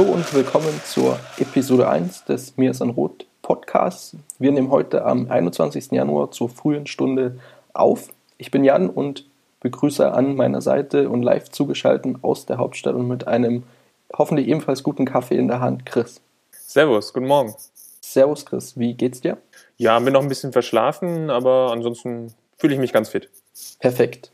Hallo und willkommen zur Episode 1 des Mir ist ein Rot Podcasts. Wir nehmen heute am 21. Januar zur frühen Stunde auf. Ich bin Jan und begrüße an meiner Seite und live zugeschaltet aus der Hauptstadt und mit einem hoffentlich ebenfalls guten Kaffee in der Hand, Chris. Servus, guten Morgen. Servus, Chris. Wie geht's dir? Ja, bin noch ein bisschen verschlafen, aber ansonsten fühle ich mich ganz fit. Perfekt.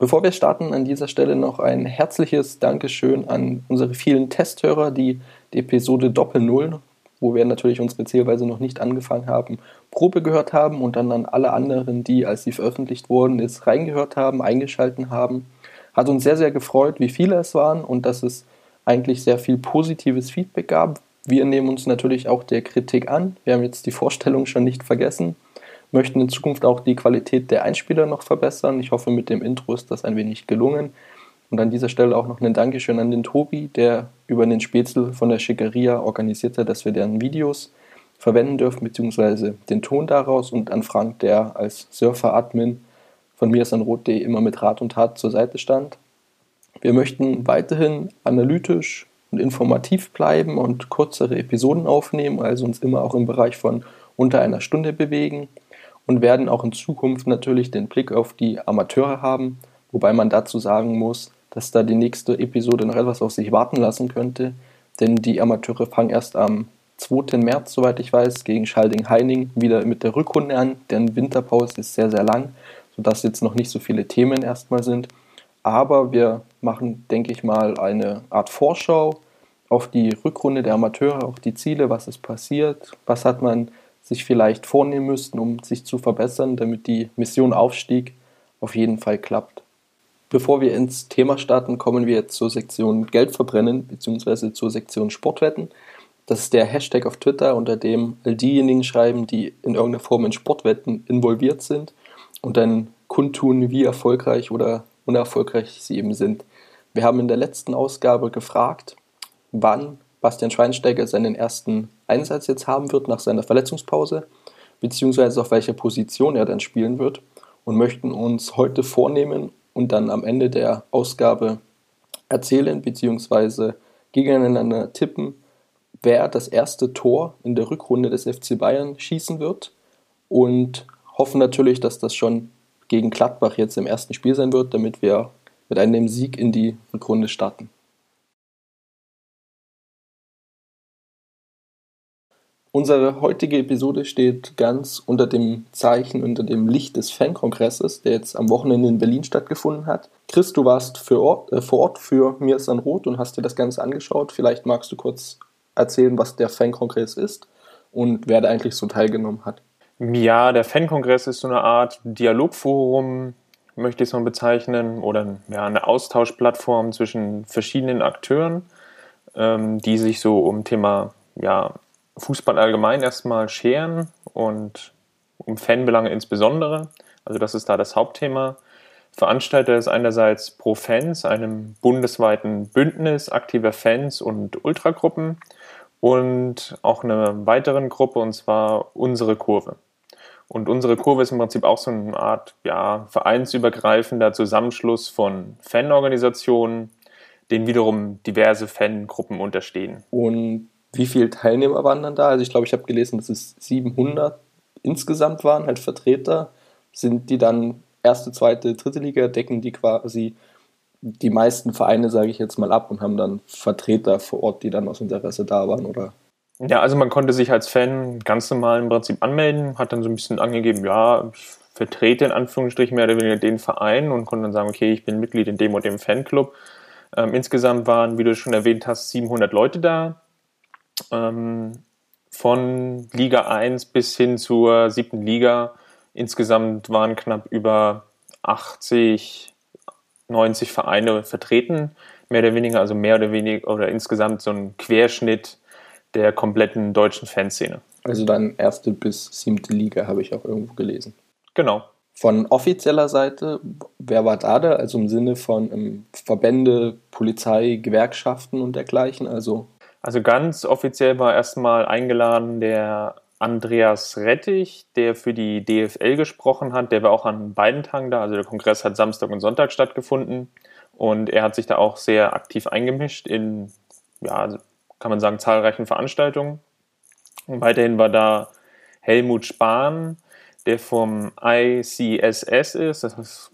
Bevor wir starten, an dieser Stelle noch ein herzliches Dankeschön an unsere vielen Testhörer, die die Episode Doppel Null, wo wir natürlich unsere Zielweise noch nicht angefangen haben, Probe gehört haben und dann an alle anderen, die, als sie veröffentlicht wurden, es reingehört haben, eingeschalten haben. Hat uns sehr, sehr gefreut, wie viele es waren und dass es eigentlich sehr viel positives Feedback gab. Wir nehmen uns natürlich auch der Kritik an. Wir haben jetzt die Vorstellung schon nicht vergessen möchten in Zukunft auch die Qualität der Einspieler noch verbessern. Ich hoffe, mit dem Intro ist das ein wenig gelungen. Und an dieser Stelle auch noch ein Dankeschön an den Tobi, der über den Spätzl von der Schickeria organisiert hat, dass wir deren Videos verwenden dürfen, beziehungsweise den Ton daraus und an Frank, der als Surfer-Admin von mir ist an Rot.de immer mit Rat und Tat zur Seite stand. Wir möchten weiterhin analytisch und informativ bleiben und kürzere Episoden aufnehmen, also uns immer auch im Bereich von unter einer Stunde bewegen und werden auch in Zukunft natürlich den Blick auf die Amateure haben, wobei man dazu sagen muss, dass da die nächste Episode noch etwas auf sich warten lassen könnte, denn die Amateure fangen erst am 2. März, soweit ich weiß, gegen Schalding-Heining wieder mit der Rückrunde an, denn Winterpause ist sehr, sehr lang, sodass jetzt noch nicht so viele Themen erstmal sind. Aber wir machen, denke ich mal, eine Art Vorschau auf die Rückrunde der Amateure, auf die Ziele, was ist passiert, was hat man sich vielleicht vornehmen müssten, um sich zu verbessern, damit die Mission Aufstieg auf jeden Fall klappt. Bevor wir ins Thema starten, kommen wir jetzt zur Sektion Geld verbrennen bzw. zur Sektion Sportwetten. Das ist der Hashtag auf Twitter, unter dem diejenigen schreiben, die in irgendeiner Form in Sportwetten involviert sind und dann kundtun, wie erfolgreich oder unerfolgreich sie eben sind. Wir haben in der letzten Ausgabe gefragt, wann Bastian Schweinsteiger seinen ersten Einsatz jetzt haben wird nach seiner Verletzungspause, beziehungsweise auf welcher Position er dann spielen wird und möchten uns heute vornehmen und dann am Ende der Ausgabe erzählen, beziehungsweise gegeneinander tippen, wer das erste Tor in der Rückrunde des FC Bayern schießen wird und hoffen natürlich, dass das schon gegen Gladbach jetzt im ersten Spiel sein wird, damit wir mit einem Sieg in die Rückrunde starten. Unsere heutige Episode steht ganz unter dem Zeichen, unter dem Licht des Fankongresses, der jetzt am Wochenende in Berlin stattgefunden hat. Chris, du warst Ort, äh, vor Ort für Mir ist ein Rot und hast dir das Ganze angeschaut. Vielleicht magst du kurz erzählen, was der Fankongress ist und wer da eigentlich so teilgenommen hat. Ja, der Fankongress ist so eine Art Dialogforum, möchte ich es mal bezeichnen, oder ja, eine Austauschplattform zwischen verschiedenen Akteuren, ähm, die sich so um Thema ja, Fußball allgemein erstmal scheren und um Fanbelange insbesondere. Also das ist da das Hauptthema. Veranstalter ist einerseits Pro Fans, einem bundesweiten Bündnis aktiver Fans und Ultragruppen und auch einer weiteren Gruppe und zwar unsere Kurve. Und unsere Kurve ist im Prinzip auch so eine Art ja, vereinsübergreifender Zusammenschluss von Fanorganisationen, denen wiederum diverse Fangruppen unterstehen. Und wie viele Teilnehmer waren dann da? Also ich glaube, ich habe gelesen, dass es 700 insgesamt waren, halt Vertreter. Sind die dann erste, zweite, dritte Liga, decken die quasi die meisten Vereine, sage ich jetzt mal, ab und haben dann Vertreter vor Ort, die dann aus Interesse da waren, oder? Ja, also man konnte sich als Fan ganz normal im Prinzip anmelden, hat dann so ein bisschen angegeben, ja, ich vertrete in Anführungsstrichen mehr oder weniger den Verein und konnte dann sagen, okay, ich bin Mitglied in dem und dem Fanclub. Ähm, insgesamt waren, wie du schon erwähnt hast, 700 Leute da ähm, von Liga 1 bis hin zur siebten Liga. Insgesamt waren knapp über 80, 90 Vereine vertreten, mehr oder weniger, also mehr oder weniger oder insgesamt so ein Querschnitt der kompletten deutschen Fanszene. Also dann erste bis siebte Liga habe ich auch irgendwo gelesen. Genau. Von offizieller Seite, wer war da da? Also im Sinne von ähm, Verbände, Polizei, Gewerkschaften und dergleichen? Also, also ganz offiziell war erstmal eingeladen der Andreas Rettich, der für die DFL gesprochen hat. Der war auch an beiden Tagen da. Also der Kongress hat Samstag und Sonntag stattgefunden. Und er hat sich da auch sehr aktiv eingemischt in, ja, kann man sagen, zahlreichen Veranstaltungen. Und weiterhin war da Helmut Spahn, der vom ICSS ist. Das ist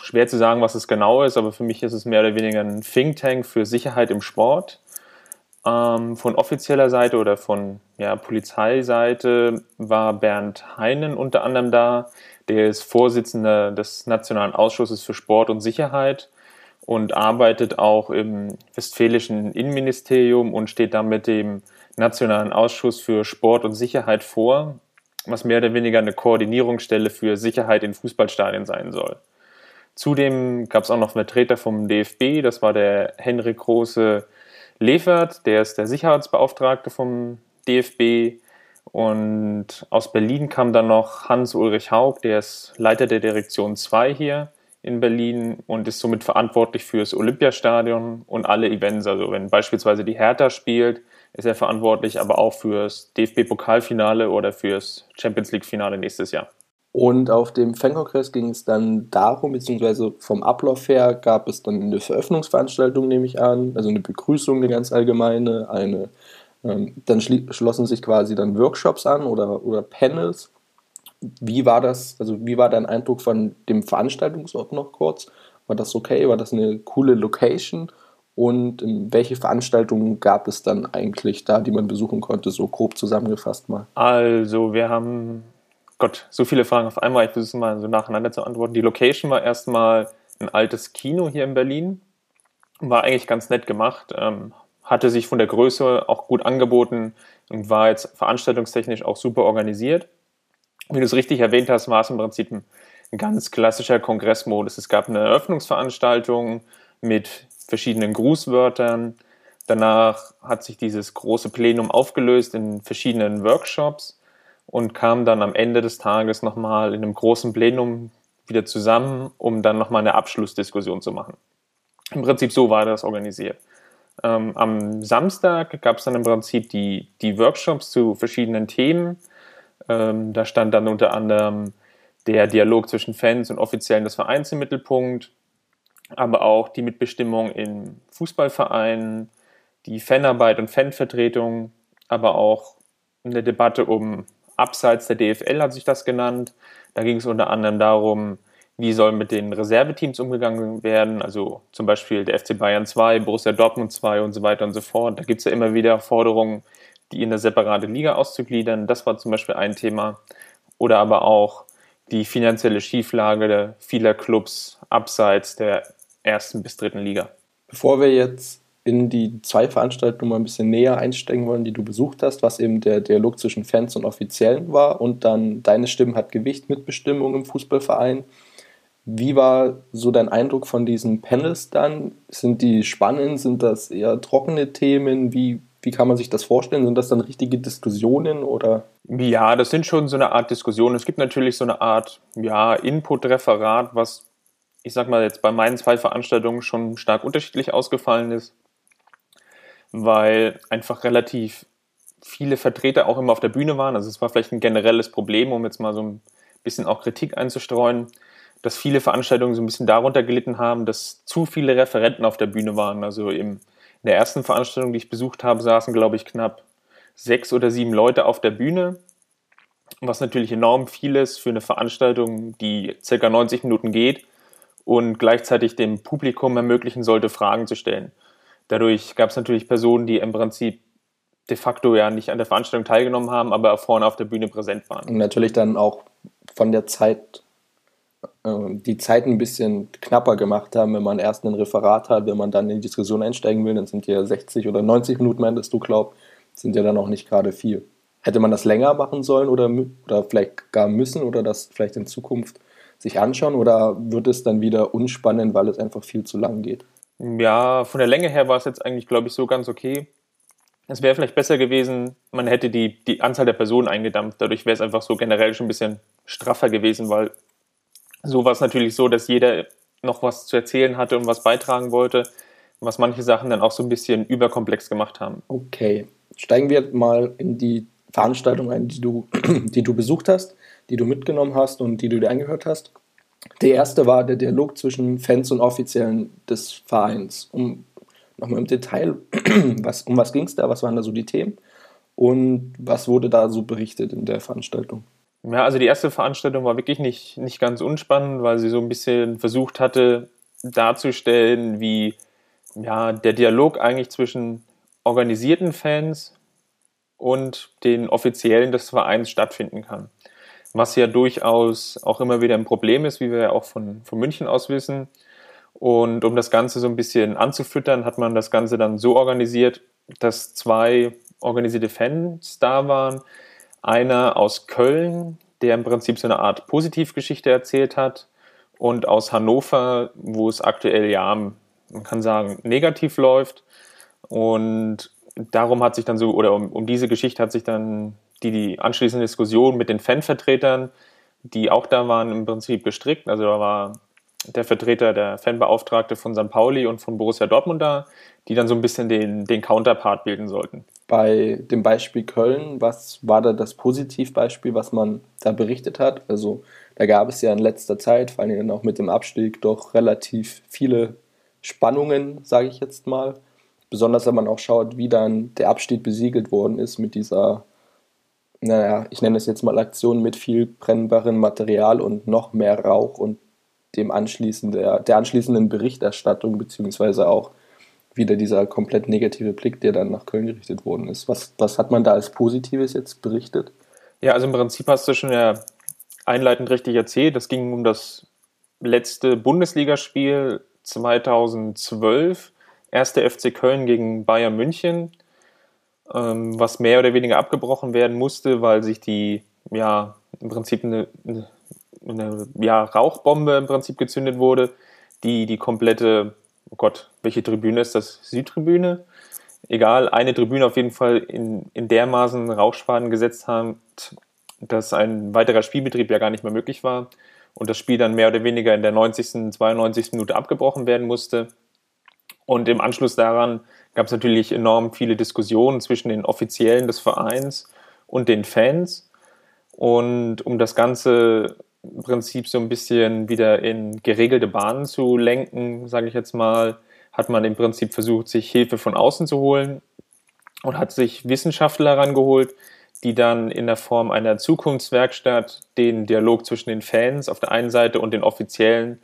schwer zu sagen, was es genau ist, aber für mich ist es mehr oder weniger ein Think Tank für Sicherheit im Sport. Ähm, von offizieller Seite oder von ja, Polizeiseite war Bernd Heinen unter anderem da. Der ist Vorsitzender des Nationalen Ausschusses für Sport und Sicherheit und arbeitet auch im westfälischen Innenministerium und steht dann mit dem Nationalen Ausschuss für Sport und Sicherheit vor, was mehr oder weniger eine Koordinierungsstelle für Sicherheit in Fußballstadien sein soll. Zudem gab es auch noch Vertreter vom DFB, das war der Henrik Große Lefert, der ist der Sicherheitsbeauftragte vom DFB. Und aus Berlin kam dann noch Hans-Ulrich Haug, der ist Leiter der Direktion 2 hier in Berlin und ist somit verantwortlich für das Olympiastadion und alle Events. Also wenn beispielsweise die Hertha spielt, ist er verantwortlich, aber auch fürs DFB-Pokalfinale oder fürs Champions League-Finale nächstes Jahr. Und auf dem Fankongress ging es dann darum, beziehungsweise vom Ablauf her gab es dann eine Veröffnungsveranstaltung, nehme ich an, also eine Begrüßung, eine ganz allgemeine, eine, ähm, dann schlossen sich quasi dann Workshops an oder, oder Panels. Wie war das, also wie war dein Eindruck von dem Veranstaltungsort noch kurz? War das okay? War das eine coole Location? Und ähm, welche Veranstaltungen gab es dann eigentlich da, die man besuchen konnte, so grob zusammengefasst mal? Also, wir haben Gott, so viele Fragen auf einmal. Ich versuche mal so nacheinander zu antworten. Die Location war erstmal ein altes Kino hier in Berlin. War eigentlich ganz nett gemacht. Ähm, hatte sich von der Größe auch gut angeboten und war jetzt veranstaltungstechnisch auch super organisiert. Wie du es richtig erwähnt hast, war es im Prinzip ein, ganz klassischer Kongressmodus. Es gab eine Eröffnungsveranstaltung mit verschiedenen Grußwörtern. Danach hat sich dieses große Plenum aufgelöst in verschiedenen Workshops und kam dann am Ende des Tages nochmal in einem großen Plenum wieder zusammen, um dann nochmal eine Abschlussdiskussion zu machen. Im Prinzip so war das organisiert. Ähm, am Samstag gab es dann im Prinzip die, die Workshops zu verschiedenen Themen. Ähm, da stand dann unter anderem der Dialog zwischen Fans und Offiziellen des Vereins im Mittelpunkt, aber auch die Mitbestimmung in Fußballvereinen, die Fanarbeit und Fanvertretung, aber auch eine Debatte um abseits der DFL hat sich das genannt. Da ging es unter anderem darum, wie soll mit den Reserveteams umgegangen werden, also zum Beispiel der FC Bayern 2, Borussia Dortmund 2 und so weiter und so fort. Da gibt es ja immer wieder Forderungen, die in eine separate Liga auszugliedern. Das war zum Beispiel ein Thema. Oder aber auch die finanzielle Schieflage vieler Clubs abseits der ersten bis dritten Liga. Bevor wir jetzt in die zwei Veranstaltungen mal ein bisschen näher einsteigen wollen, die du besucht hast, was eben der Dialog zwischen Fans und Offiziellen war und dann deine Stimme hat Gewicht mit Bestimmung im Fußballverein. Wie war so dein Eindruck von diesen Panels dann? Sind die spannend? Sind das eher trockene Themen? Wie, wie kann man sich das vorstellen? Sind das dann richtige Diskussionen oder? Ja, das sind schon so eine Art Diskussionen. Es gibt natürlich so eine Art ja, Input-Referat, was ich sag mal jetzt bei meinen zwei Veranstaltungen schon stark unterschiedlich ausgefallen ist weil einfach relativ viele Vertreter auch immer auf der Bühne waren. Also es war vielleicht ein generelles Problem, um jetzt mal so ein bisschen auch Kritik einzustreuen, dass viele Veranstaltungen so ein bisschen darunter gelitten haben, dass zu viele Referenten auf der Bühne waren. Also im, in der ersten Veranstaltung, die ich besucht habe, saßen, glaube ich, knapp sechs oder sieben Leute auf der Bühne, was natürlich enorm viel ist für eine Veranstaltung, die circa 90 Minuten geht und gleichzeitig dem Publikum ermöglichen sollte, Fragen zu stellen. Dadurch gab es natürlich Personen, die im Prinzip de facto ja nicht an der Veranstaltung teilgenommen haben, aber vorne auf der Bühne präsent waren. Und natürlich dann auch von der Zeit äh, die Zeit ein bisschen knapper gemacht haben, wenn man erst ein Referat hat, wenn man dann in die Diskussion einsteigen will, dann sind ja 60 oder 90 Minuten, meintest du, glaub, sind ja dann auch nicht gerade viel. Hätte man das länger machen sollen oder, oder vielleicht gar müssen oder das vielleicht in Zukunft sich anschauen oder wird es dann wieder unspannend, weil es einfach viel zu lang geht? Ja, von der Länge her war es jetzt eigentlich, glaube ich, so ganz okay. es wäre vielleicht besser gewesen, man hätte die, die Anzahl der Personen eingedampft. Dadurch wäre es einfach so generell schon ein bisschen straffer gewesen, weil so war es natürlich so, dass jeder noch was zu erzählen hatte und was beitragen wollte, was manche Sachen dann auch so ein bisschen überkomplex gemacht haben. Okay, steigen wir mal in die Veranstaltung ein, die du, die du besucht hast, die du mitgenommen hast und die du dir angehört hast. Der erste war der Dialog zwischen Fans und Offiziellen des Vereins. Um nochmal im Detail, was, um was ging es da, was waren da so die Themen und was wurde da so berichtet in der Veranstaltung? Ja, also die erste Veranstaltung war wirklich nicht, nicht ganz unspannend, weil sie so ein bisschen versucht hatte darzustellen, wie ja, der Dialog eigentlich zwischen organisierten Fans und den Offiziellen des Vereins stattfinden kann. Was ja durchaus auch immer wieder ein Problem ist, wie wir ja auch von, von München aus wissen. Und um das Ganze so ein bisschen anzufüttern, hat man das Ganze dann so organisiert, dass zwei organisierte Fans da waren. Einer aus Köln, der im Prinzip so eine Art Positivgeschichte erzählt hat, und aus Hannover, wo es aktuell ja, man kann sagen, negativ läuft. Und darum hat sich dann so, oder um, um diese Geschichte hat sich dann die, die anschließende Diskussion mit den Fanvertretern, die auch da waren, im Prinzip gestrickt. Also da war der Vertreter, der Fanbeauftragte von St. Pauli und von Borussia Dortmund da, die dann so ein bisschen den, den Counterpart bilden sollten. Bei dem Beispiel Köln, was war da das Positivbeispiel, was man da berichtet hat? Also da gab es ja in letzter Zeit, vor allem auch mit dem Abstieg, doch relativ viele Spannungen, sage ich jetzt mal. Besonders wenn man auch schaut, wie dann der Abstieg besiegelt worden ist mit dieser, naja, ich nenne es jetzt mal Aktion mit viel brennbarem Material und noch mehr Rauch und dem anschließenden, der anschließenden Berichterstattung, beziehungsweise auch wieder dieser komplett negative Blick, der dann nach Köln gerichtet worden ist. Was, was hat man da als Positives jetzt berichtet? Ja, also im Prinzip hast du schon ja einleitend richtig erzählt. Es ging um das letzte Bundesligaspiel 2012, erste FC Köln gegen Bayern München, ähm, was mehr oder weniger abgebrochen werden musste, weil sich die, ja, im Prinzip eine, eine eine ja, Rauchbombe im Prinzip gezündet wurde, die die komplette, oh Gott, welche Tribüne ist das? Südtribüne? Egal, eine Tribüne auf jeden Fall in, in dermaßen Rauchspaden gesetzt hat, dass ein weiterer Spielbetrieb ja gar nicht mehr möglich war und das Spiel dann mehr oder weniger in der 90., 92. Minute abgebrochen werden musste. Und im Anschluss daran gab es natürlich enorm viele Diskussionen zwischen den Offiziellen des Vereins und den Fans. Und um das Ganze im Prinzip so ein bisschen wieder in geregelte Bahnen zu lenken, sage ich jetzt mal, hat man im Prinzip versucht, sich Hilfe von außen zu holen und hat sich Wissenschaftler herangeholt, die dann in der Form einer Zukunftswerkstatt den Dialog zwischen den Fans auf der einen Seite und den Offiziellen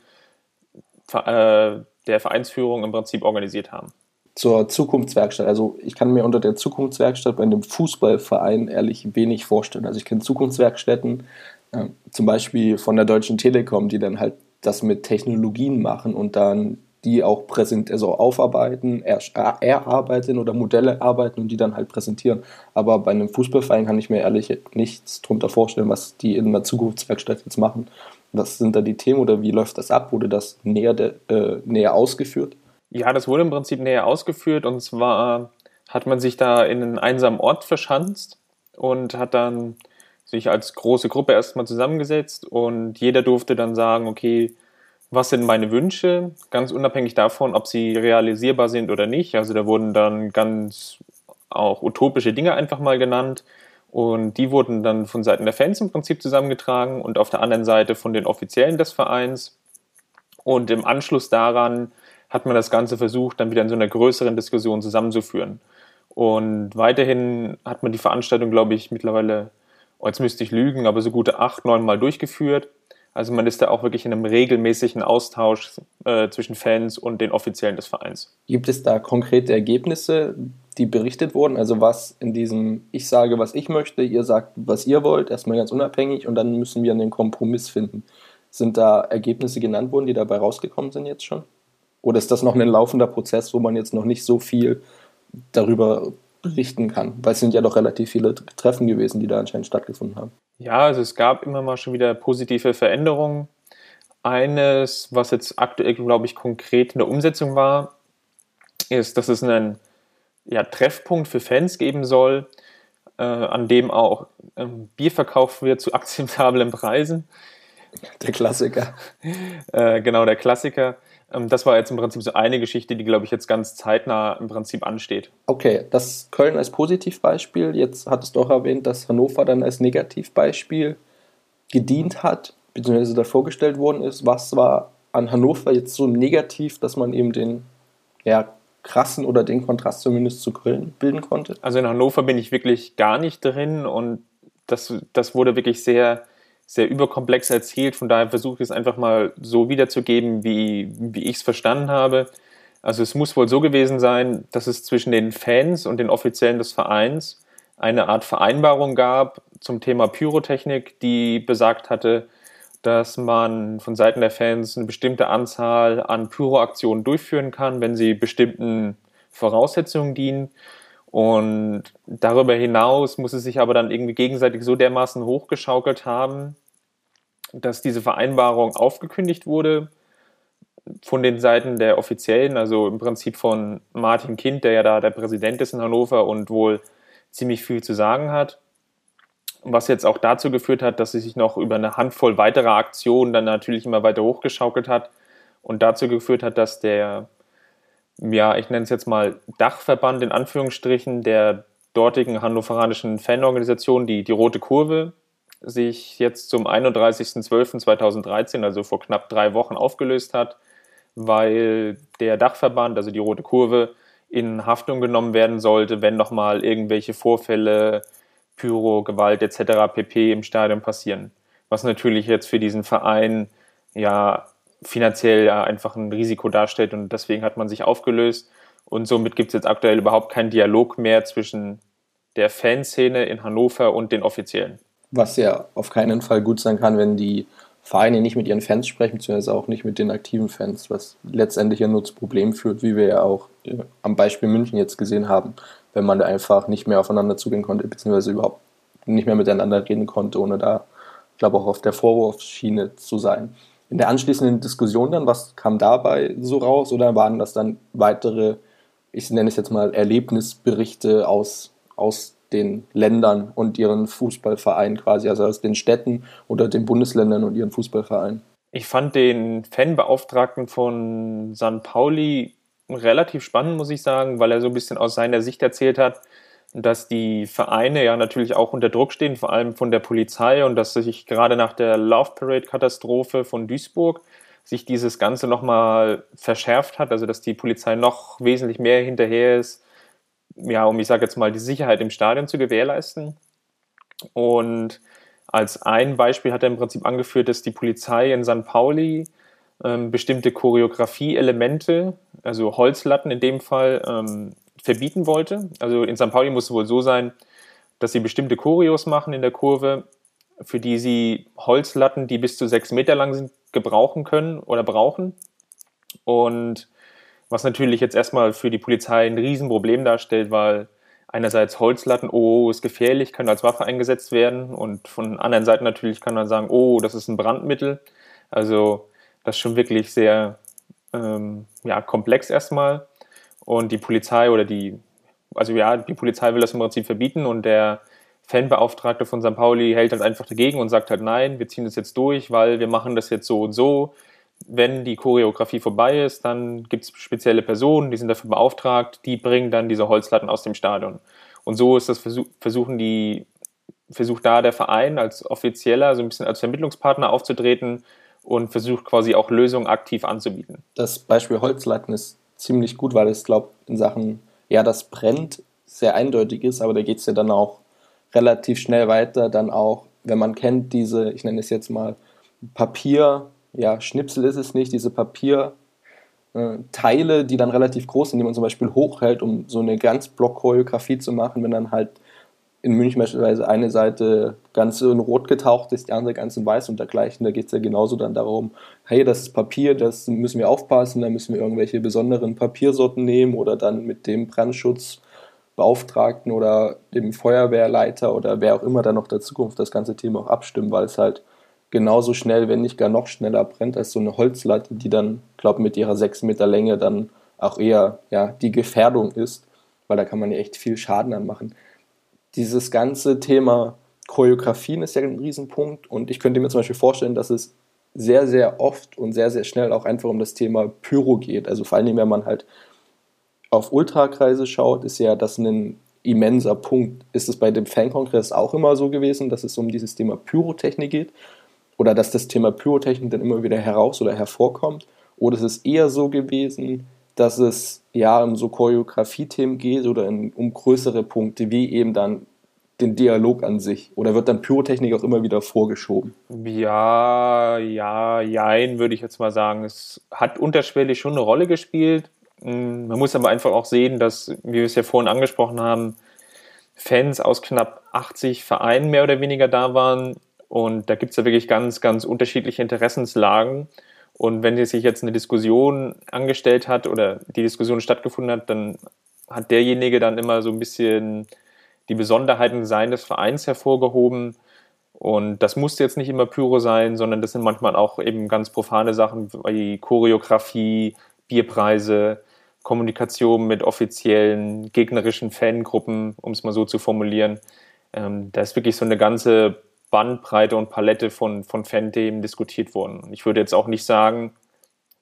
äh, der Vereinsführung im Prinzip organisiert haben. Zur Zukunftswerkstatt. Also ich kann mir unter der Zukunftswerkstatt bei einem Fußballverein ehrlich wenig vorstellen. Also ich kenne Zukunftswerkstätten, ja, zum Beispiel von der Deutschen Telekom, die dann halt das mit Technologien machen und dann die auch präsent, also aufarbeiten, er, erarbeiten oder Modelle arbeiten und die dann halt präsentieren. Aber bei einem Fußballverein kann ich mir ehrlich nichts drunter vorstellen, was die in einer Zukunftswerkstatt jetzt machen. Was sind da die Themen oder wie läuft das ab? Wurde das näher, de, äh, näher ausgeführt? Ja, das wurde im Prinzip näher ausgeführt und zwar hat man sich da in einen einsamen Ort verschanzt und hat dann sich als große Gruppe erstmal zusammengesetzt und jeder durfte dann sagen, okay, was sind meine Wünsche, ganz unabhängig davon, ob sie realisierbar sind oder nicht. Also da wurden dann ganz auch utopische Dinge einfach mal genannt und die wurden dann von Seiten der Fans im Prinzip zusammengetragen und auf der anderen Seite von den Offiziellen des Vereins. Und im Anschluss daran hat man das Ganze versucht, dann wieder in so einer größeren Diskussion zusammenzuführen. Und weiterhin hat man die Veranstaltung, glaube ich, mittlerweile oh, jetzt müsste ich lügen, aber so gute acht, neun Mal durchgeführt. Also man ist da auch wirklich in einem regelmäßigen Austausch äh, zwischen Fans und den Offiziellen des Vereins. Gibt es da konkrete Ergebnisse, die berichtet wurden? Also was in diesem, ich sage, was ich möchte, ihr sagt, was ihr wollt, erstmal ganz unabhängig und dann müssen wir einen Kompromiss finden. Sind da Ergebnisse genannt worden, die dabei rausgekommen sind jetzt schon? Oder ist das noch ein laufender Prozess, wo man jetzt noch nicht so viel darüber berichten kann, weil es sind ja doch relativ viele Treffen gewesen, die da anscheinend stattgefunden haben. Ja, also es gab immer mal schon wieder positive Veränderungen. Eines, was jetzt aktuell, glaube ich, konkret in der Umsetzung war, ist, dass es einen ja, Treffpunkt für Fans geben soll, äh, an dem auch ähm, Bier verkauft wird zu akzeptablen Preisen. Der Klassiker. äh, genau, der Klassiker. Ähm, das war jetzt im Prinzip so eine Geschichte, die, glaube ich, jetzt ganz zeitnah im Prinzip ansteht. Okay, das Köln als Positivbeispiel. Jetzt hattest du auch erwähnt, dass Hannover dann als Negativbeispiel gedient hat, beziehungsweise da vorgestellt worden ist. Was war an Hannover jetzt so negativ, dass man eben den ja, krassen oder den Kontrast zumindest zu Köln bilden konnte? Also in Hannover bin ich wirklich gar nicht drin und das, das wurde wirklich sehr sehr überkomplex erzählt. Von daher versuche ich es einfach mal so wiederzugeben, wie, wie ich es verstanden habe. Also es muss wohl so gewesen sein, dass es zwischen den Fans und den Offiziellen des Vereins eine Art Vereinbarung gab zum Thema Pyrotechnik, die besagt hatte, dass man von Seiten der Fans eine bestimmte Anzahl an Pyroaktionen durchführen kann, wenn sie bestimmten Voraussetzungen dienen. Und darüber hinaus muss es sich aber dann irgendwie gegenseitig so dermaßen hochgeschaukelt haben, dass diese Vereinbarung aufgekündigt wurde von den Seiten der Offiziellen, also im Prinzip von Martin Kind, der ja da der Präsident ist in Hannover und wohl ziemlich viel zu sagen hat. Was jetzt auch dazu geführt hat, dass sie sich noch über eine Handvoll weiterer Aktionen dann natürlich immer weiter hochgeschaukelt hat und dazu geführt hat, dass der ja, ich nenne es jetzt mal Dachverband in Anführungsstrichen der dortigen hannoveranischen Fanorganisation, die, die Rote Kurve, sich jetzt zum 31.12.2013, also vor knapp drei Wochen, aufgelöst hat, weil der Dachverband, also die Rote Kurve, in Haftung genommen werden sollte, wenn nochmal irgendwelche Vorfälle, Pyro, Gewalt etc. pp. im Stadion passieren. Was natürlich jetzt für diesen Verein ja finanziell ja einfach ein Risiko darstellt und deswegen hat man sich aufgelöst und somit gibt es jetzt aktuell überhaupt keinen Dialog mehr zwischen der Fanszene in Hannover und den Offiziellen. Was ja auf keinen Fall gut sein kann, wenn die Vereine nicht mit ihren Fans sprechen, beziehungsweise auch nicht mit den aktiven Fans, was letztendlich ja nur zu Problemen führt, wie wir ja auch äh, am Beispiel München jetzt gesehen haben, wenn man da einfach nicht mehr aufeinander zugehen konnte, beziehungsweise überhaupt nicht mehr miteinander reden konnte, ohne da, ich glaube, auch auf der Vorwurfsschiene zu sein. In der anschließenden Diskussion dann, was kam dabei so raus oder waren das dann weitere, ich nenne es jetzt mal Erlebnisberichte aus, aus den Ländern und ihren Fußballvereinen quasi, also aus den Städten oder den Bundesländern und ihren Fußballvereinen? Ich fand den Fanbeauftragten von San Pauli relativ spannend, muss ich sagen, weil er so ein bisschen aus seiner Sicht erzählt hat, dass die Vereine ja natürlich auch unter Druck stehen, vor allem von der Polizei und dass sich gerade nach der Love Parade Katastrophe von Duisburg sich dieses Ganze nochmal verschärft hat, also dass die Polizei noch wesentlich mehr hinterher ist, ja, um ich sage jetzt mal die Sicherheit im Stadion zu gewährleisten. Und als ein Beispiel hat er im Prinzip angeführt, dass die Polizei in St. Pauli ähm, bestimmte Choreografie-Elemente, also Holzlatten in dem Fall, ähm, verbieten wollte. Also in St. Pauli muss es wohl so sein, dass sie bestimmte Choreos machen in der Kurve, für die sie Holzlatten, die bis zu sechs Meter lang sind, gebrauchen können oder brauchen. Und was natürlich jetzt erstmal für die Polizei ein Riesenproblem darstellt, weil einerseits Holzlatten, oh, ist gefährlich, können als Waffe eingesetzt werden und von anderen Seiten natürlich kann man sagen, oh, das ist ein Brandmittel. Also das ist schon wirklich sehr ähm, ja, komplex erstmal. Und die Polizei oder die, also ja, die Polizei will das im Prinzip verbieten und der Fanbeauftragte von St. Pauli hält halt einfach dagegen und sagt halt, nein, wir ziehen das jetzt durch, weil wir machen das jetzt so und so. Wenn die Choreografie vorbei ist, dann gibt es spezielle Personen, die sind dafür beauftragt, die bringen dann diese Holzlatten aus dem Stadion. Und so ist das Versuch, versuchen die, versucht da der Verein als offizieller, so ein bisschen als Vermittlungspartner aufzutreten und versucht quasi auch Lösungen aktiv anzubieten. Das Beispiel Holzlatten ist ziemlich gut, weil es, glaube in Sachen, ja, das brennt, sehr eindeutig ist, aber da geht es ja dann auch relativ schnell weiter. Dann auch, wenn man kennt, diese, ich nenne es jetzt mal Papier, ja, Schnipsel ist es nicht, diese Papierteile, äh, die dann relativ groß sind, die man zum Beispiel hochhält, um so eine ganz Block-Choreografie zu machen, wenn dann halt in München beispielsweise eine Seite ganz in rot getaucht ist, die andere ganz in weiß und dergleichen. Da geht es ja genauso dann darum, hey, das ist Papier, das müssen wir aufpassen, da müssen wir irgendwelche besonderen Papiersorten nehmen oder dann mit dem Brandschutzbeauftragten oder dem Feuerwehrleiter oder wer auch immer da noch der Zukunft das ganze Thema auch abstimmen, weil es halt genauso schnell, wenn nicht gar noch schneller brennt als so eine Holzlatte, die dann, glaube mit ihrer sechs Meter Länge dann auch eher ja, die Gefährdung ist weil da kann man ja echt viel Schaden anmachen. Dieses ganze Thema Choreografien ist ja ein Riesenpunkt und ich könnte mir zum Beispiel vorstellen, dass es sehr, sehr oft und sehr, sehr schnell auch einfach um das Thema Pyro geht. Also vor allem, wenn man halt auf Ultrakreise schaut, ist ja das ein immenser Punkt. Ist es bei dem Fankongress auch immer so gewesen, dass es um dieses Thema Pyrotechnik geht? Oder dass das Thema Pyrotechnik dann immer wieder heraus oder hervorkommt? Oder ist es eher so gewesen, dass es ja um so Choreografie-Themen geht oder in, um größere Punkte, wie eben dann den Dialog an sich? Oder wird dann Pyrotechnik auch immer wieder vorgeschoben? Ja, ja, jein, würde ich jetzt mal sagen. Es hat unterschwellig schon eine Rolle gespielt. Hm, man muss aber einfach auch sehen, dass, wie wir es ja vorhin angesprochen haben, Fans aus knapp 80 Vereinen mehr oder weniger da waren. Und da gibt es ja wirklich ganz, ganz unterschiedliche Interessenslagen. Und wenn sich jetzt eine Diskussion angestellt hat oder die Diskussion stattgefunden hat, dann hat derjenige dann immer so ein bisschen die Besonderheiten seines Vereins hervorgehoben. Und das musste jetzt nicht immer Pyro sein, sondern das sind manchmal auch eben ganz profane Sachen wie Choreografie, Bierpreise, Kommunikation mit offiziellen gegnerischen Fangruppen, um es mal so zu formulieren. Ähm, da ist wirklich so eine ganze Bandbreite und Palette von, von Fan-Themen diskutiert worden. Und ich würde jetzt auch nicht sagen,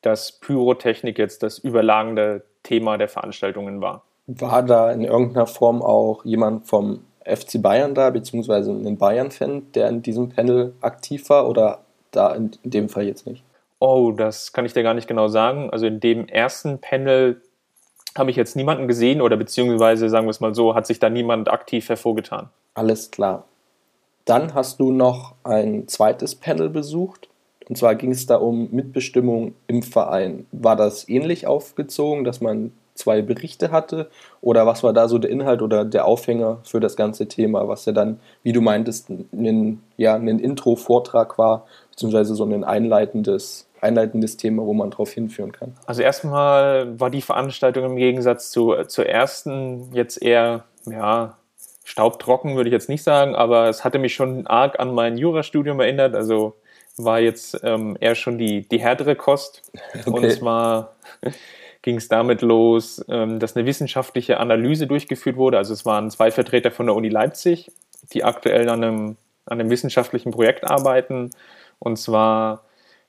dass Pyrotechnik jetzt das überlagende Thema der Veranstaltungen war. War da in irgendeiner Form auch jemand vom FC Bayern da, beziehungsweise ein Bayern-Fan, der in diesem Panel aktiv war oder da in, in dem Fall jetzt nicht? Oh, das kann ich dir gar nicht genau sagen. Also in dem ersten Panel habe ich jetzt niemanden gesehen oder beziehungsweise, sagen wir es mal so, hat sich da niemand aktiv hervorgetan. Alles klar. Dann hast du noch ein zweites Panel besucht. Und zwar ging es da um Mitbestimmung im Verein. War das ähnlich aufgezogen, dass man zwei Berichte hatte? Oder was war da so der Inhalt oder der Aufhänger für das ganze Thema, was ja dann, wie du meintest, ein, ja, ein Intro-Vortrag war, beziehungsweise so ein einleitendes, einleitendes Thema, wo man darauf hinführen kann? Also erstmal war die Veranstaltung im Gegensatz zu, zur ersten jetzt eher, ja, staubtrocken würde ich jetzt nicht sagen, aber es hatte mich schon arg an mein Jurastudium erinnert. Also war jetzt ähm, eher schon die, die härtere Kost. Okay. Und zwar ging es damit los, ähm, dass eine wissenschaftliche Analyse durchgeführt wurde. Also es waren zwei Vertreter von der Uni Leipzig, die aktuell an einem, an einem wissenschaftlichen Projekt arbeiten. Und zwar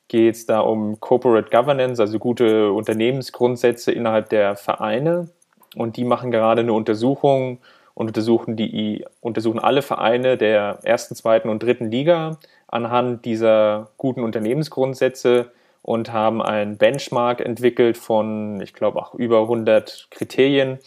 geht es da um Corporate Governance, also gute Unternehmensgrundsätze innerhalb der Vereine. Und die machen gerade eine Untersuchung und untersuchen, die, untersuchen alle Vereine der ersten, zweiten und dritten Liga anhand dieser guten Unternehmensgrundsätze und haben ein Benchmark entwickelt von, ich glaube, auch über 100 Kriterien,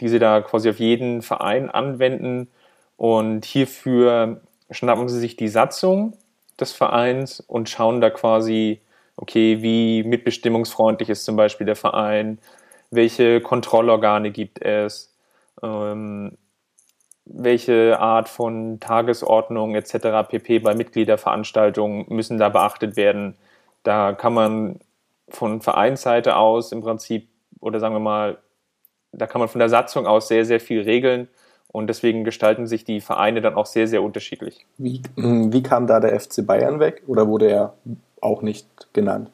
die sie da quasi auf jeden Verein anwenden. Und hierfür schnappen sie sich die Satzung des Vereins und schauen da quasi, okay, wie mitbestimmungsfreundlich ist zum Beispiel der Verein, welche Kontrollorgane gibt es, ähm, welche Art von Tagesordnung etc. pp. bei Mitgliederveranstaltungen müssen da beachtet werden. Da kann man von Vereinsseite aus im Prinzip, oder sagen wir mal, da kann man von der Satzung aus sehr, sehr viel regeln und deswegen gestalten sich die Vereine dann auch sehr, sehr unterschiedlich. Wie, wie kam da der FC Bayern weg oder wurde er auch nicht genannt?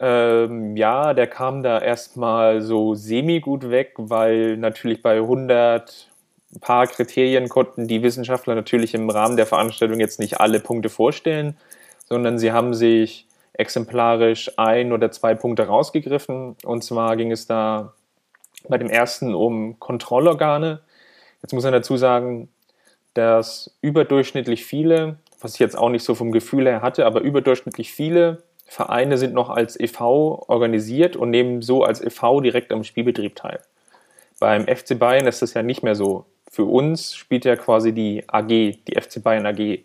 Ähm, ja, der kam da erstmal so semi-gut weg, weil natürlich bei 100, ein paar Kriterien konnten die Wissenschaftler natürlich im Rahmen der Veranstaltung jetzt nicht alle Punkte vorstellen, sondern sie haben sich exemplarisch ein oder zwei Punkte rausgegriffen. Und zwar ging es da bei dem ersten um Kontrollorgane. Jetzt muss man dazu sagen, dass überdurchschnittlich viele, was ich jetzt auch nicht so vom Gefühl her hatte, aber überdurchschnittlich viele Vereine sind noch als e.V. organisiert und nehmen so als e.V. direkt am Spielbetrieb teil. Beim FC Bayern ist das ja nicht mehr so für uns spielt ja quasi die AG, die FC Bayern AG,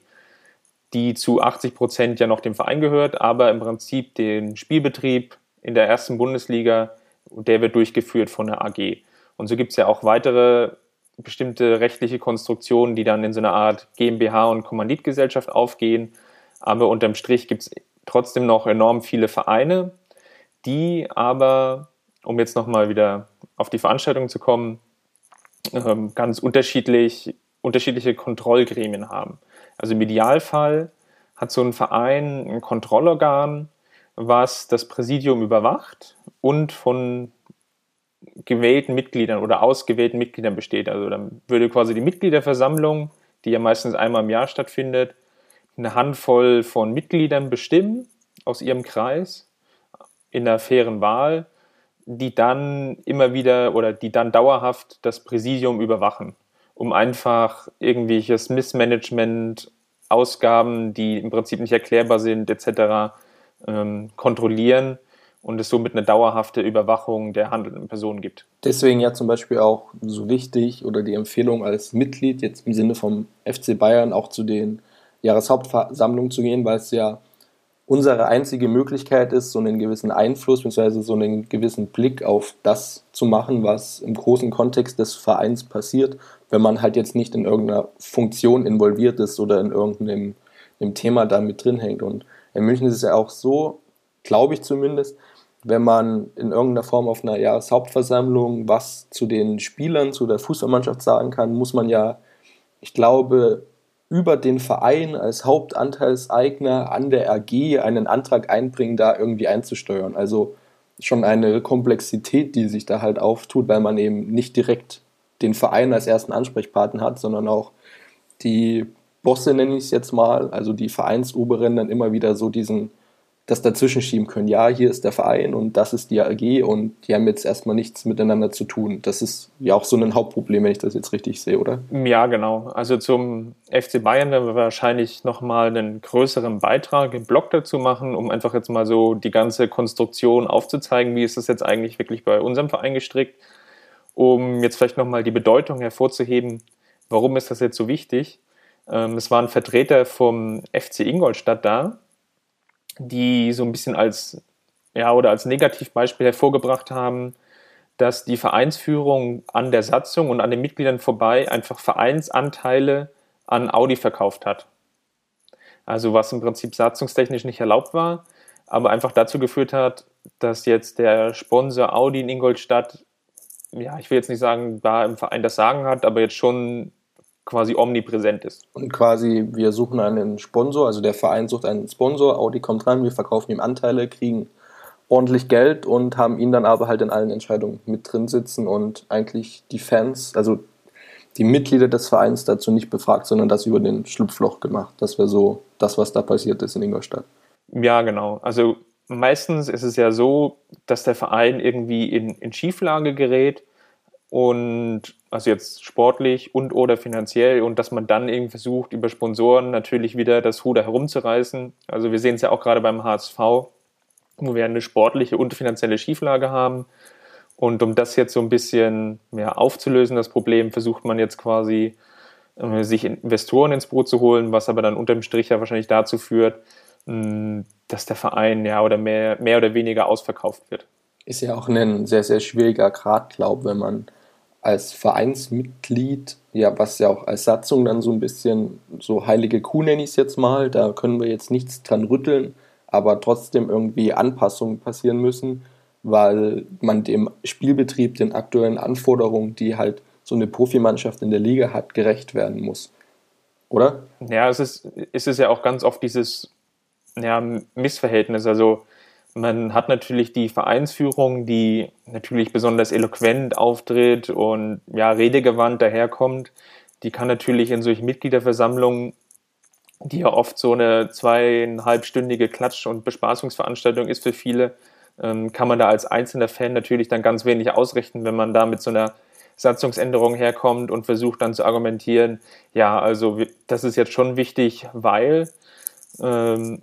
die zu 80 Prozent ja noch dem Verein gehört, aber im Prinzip den Spielbetrieb in der ersten Bundesliga, der wird durchgeführt von der AG. Und so gibt es ja auch weitere bestimmte rechtliche Konstruktionen, die dann in so einer Art GmbH und Kommanditgesellschaft aufgehen. Aber unterm Strich gibt es trotzdem noch enorm viele Vereine, die aber, um jetzt nochmal wieder auf die Veranstaltung zu kommen, ähm, ganz unterschiedlich, unterschiedliche Kontrollgremien haben. Also im Idealfall hat so ein Verein ein Kontrollorgan, was das Präsidium überwacht und von gewählten Mitgliedern oder ausgewählten Mitgliedern besteht. Also dann würde quasi die Mitgliederversammlung, die ja meistens einmal im Jahr stattfindet, eine Handvoll von Mitgliedern bestimmen aus ihrem Kreis in der fairen Wahl, die dann immer wieder oder die dann dauerhaft das Präsidium überwachen, um einfach irgendwelches Missmanagement, Ausgaben, die im Prinzip nicht erklärbar sind, etc., ähm, kontrollieren und es somit eine dauerhafte Überwachung der handelnden Personen gibt. Deswegen ja zum Beispiel auch so wichtig oder die Empfehlung als Mitglied jetzt im Sinne vom FC Bayern auch zu den Jahreshauptversammlungen zu gehen, weil es ja unsere einzige Möglichkeit ist, so einen gewissen Einfluss bzw. so einen gewissen Blick auf das zu machen, was im großen Kontext des Vereins passiert, wenn man halt jetzt nicht in irgendeiner Funktion involviert ist oder in irgendeinem Thema da mit drin hängt. Und in München ist es ja auch so, glaube ich zumindest, wenn man in irgendeiner Form auf einer Jahreshauptversammlung was zu den Spielern, zu der Fußballmannschaft sagen kann, muss man ja, ich glaube, über den Verein als Hauptanteilseigner an der AG einen Antrag einbringen, da irgendwie einzusteuern. Also schon eine Komplexität, die sich da halt auftut, weil man eben nicht direkt den Verein als ersten Ansprechpartner hat, sondern auch die Bosse, nenne ich es jetzt mal, also die Vereinsoberen dann immer wieder so diesen das dazwischen schieben können. Ja, hier ist der Verein und das ist die AG und die haben jetzt erstmal nichts miteinander zu tun. Das ist ja auch so ein Hauptproblem, wenn ich das jetzt richtig sehe, oder? Ja, genau. Also zum FC Bayern werden wir wahrscheinlich nochmal einen größeren Beitrag im Blog dazu machen, um einfach jetzt mal so die ganze Konstruktion aufzuzeigen, wie ist das jetzt eigentlich wirklich bei unserem Verein gestrickt, um jetzt vielleicht nochmal die Bedeutung hervorzuheben, warum ist das jetzt so wichtig. Ähm, es waren Vertreter vom FC Ingolstadt da, die so ein bisschen als, ja, oder als Negativbeispiel hervorgebracht haben, dass die Vereinsführung an der Satzung und an den Mitgliedern vorbei einfach Vereinsanteile an Audi verkauft hat. Also was im Prinzip satzungstechnisch nicht erlaubt war, aber einfach dazu geführt hat, dass jetzt der Sponsor Audi in Ingolstadt, ja, ich will jetzt nicht sagen, da im Verein das Sagen hat, aber jetzt schon quasi omnipräsent ist. Und quasi, wir suchen einen Sponsor, also der Verein sucht einen Sponsor, Audi kommt ran, wir verkaufen ihm Anteile, kriegen ordentlich Geld und haben ihn dann aber halt in allen Entscheidungen mit drin sitzen und eigentlich die Fans, also die Mitglieder des Vereins dazu nicht befragt, sondern das über den Schlupfloch gemacht. Das wäre so das, was da passiert ist in Ingolstadt. Ja, genau. Also meistens ist es ja so, dass der Verein irgendwie in, in Schieflage gerät und also jetzt sportlich und oder finanziell und dass man dann irgendwie versucht, über Sponsoren natürlich wieder das Ruder herumzureißen. Also wir sehen es ja auch gerade beim HSV, wo wir eine sportliche und finanzielle Schieflage haben. Und um das jetzt so ein bisschen mehr aufzulösen, das Problem, versucht man jetzt quasi, äh, sich Investoren ins Boot zu holen, was aber dann unterm Strich ja wahrscheinlich dazu führt, dass der Verein ja oder mehr, mehr oder weniger ausverkauft wird. Ist ja auch ein sehr, sehr schwieriger Grad, glaube wenn man als Vereinsmitglied, ja, was ja auch als Satzung dann so ein bisschen so heilige Kuh nenne ich es jetzt mal, da können wir jetzt nichts dran rütteln, aber trotzdem irgendwie Anpassungen passieren müssen, weil man dem Spielbetrieb, den aktuellen Anforderungen, die halt so eine Profimannschaft in der Liga hat, gerecht werden muss. Oder? Ja, es ist, es ist ja auch ganz oft dieses ja, Missverhältnis. Also man hat natürlich die Vereinsführung, die natürlich besonders eloquent auftritt und ja, redegewandt daherkommt. Die kann natürlich in solchen Mitgliederversammlungen, die ja oft so eine zweieinhalbstündige Klatsch- und Bespaßungsveranstaltung ist für viele, ähm, kann man da als einzelner Fan natürlich dann ganz wenig ausrichten, wenn man da mit so einer Satzungsänderung herkommt und versucht dann zu argumentieren, ja, also das ist jetzt schon wichtig, weil ähm,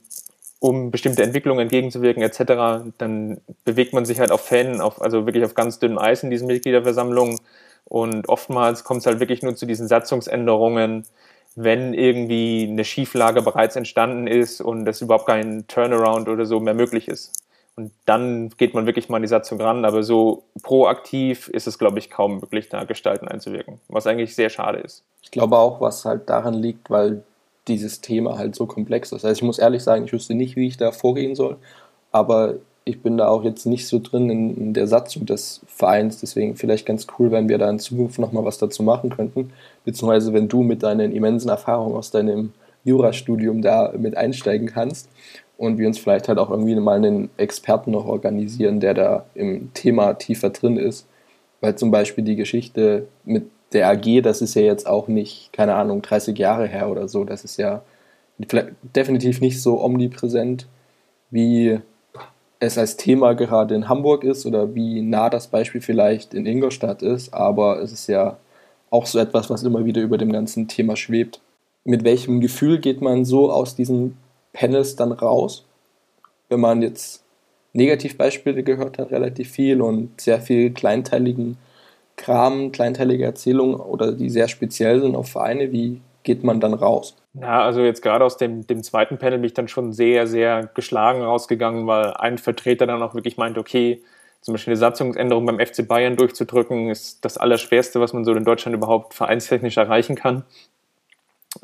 um bestimmte Entwicklungen entgegenzuwirken etc., dann bewegt man sich halt auf Fan, auf, also wirklich auf ganz dünnem Eis in diesen Mitgliederversammlungen. Und oftmals kommt es halt wirklich nur zu diesen Satzungsänderungen, wenn irgendwie eine Schieflage bereits entstanden ist und es überhaupt kein Turnaround oder so mehr möglich ist. Und dann geht man wirklich mal an die Satzung ran, aber so proaktiv ist es, glaube ich, kaum möglich, da Gestalten einzuwirken, was eigentlich sehr schade ist. Ich glaube auch, was halt daran liegt, weil dieses Thema halt so komplex ist. Also ich muss ehrlich sagen, ich wüsste nicht, wie ich da vorgehen soll, aber ich bin da auch jetzt nicht so drin in, in der Satzung des Vereins, deswegen vielleicht ganz cool, wenn wir da in Zukunft nochmal was dazu machen könnten, beziehungsweise wenn du mit deinen immensen Erfahrungen aus deinem Jurastudium da mit einsteigen kannst und wir uns vielleicht halt auch irgendwie mal einen Experten noch organisieren, der da im Thema tiefer drin ist, Weil zum Beispiel die Geschichte mit der AG, das ist ja jetzt auch nicht, keine Ahnung, 30 Jahre her oder so. Das ist ja definitiv nicht so omnipräsent, wie es als Thema gerade in Hamburg ist oder wie nah das Beispiel vielleicht in Ingolstadt ist. Aber es ist ja auch so etwas, was immer wieder über dem ganzen Thema schwebt. Mit welchem Gefühl geht man so aus diesen Panels dann raus? Wenn man jetzt Negativbeispiele gehört hat, relativ viel und sehr viel kleinteiligen Kram, kleinteilige Erzählungen oder die sehr speziell sind auf Vereine, wie geht man dann raus? Ja, also jetzt gerade aus dem, dem zweiten Panel bin ich dann schon sehr, sehr geschlagen rausgegangen, weil ein Vertreter dann auch wirklich meint, okay, zum Beispiel eine Satzungsänderung beim FC Bayern durchzudrücken, ist das Allerschwerste, was man so in Deutschland überhaupt vereinstechnisch erreichen kann.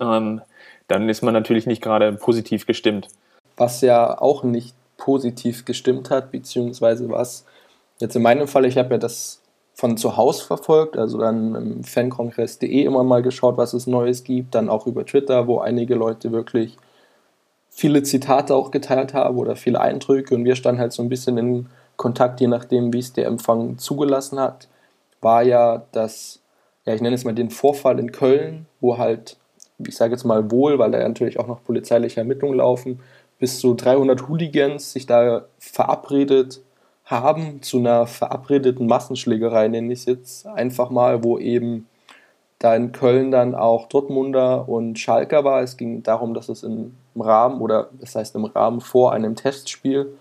Ähm, dann ist man natürlich nicht gerade positiv gestimmt. Was ja auch nicht positiv gestimmt hat, beziehungsweise was jetzt in meinem Fall, ich habe ja das von zu Hause verfolgt, also dann im fankongress.de immer mal geschaut, was es Neues gibt, dann auch über Twitter, wo einige Leute wirklich viele Zitate auch geteilt haben oder viele Eindrücke. Und wir standen halt so ein bisschen in Kontakt, je nachdem, wie es der Empfang zugelassen hat, war ja das, ja, ich nenne es mal den Vorfall in Köln, wo halt, ich sage jetzt mal wohl, weil da natürlich auch noch polizeiliche Ermittlungen laufen, bis zu 300 Hooligans sich da verabredet haben zu einer verabredeten Massenschlägerei, nenne ich es jetzt einfach mal, wo eben da in Köln dann auch Dortmunder und Schalker war. Es ging darum, dass es im Rahmen oder das heißt im Rahmen vor einem Testspiel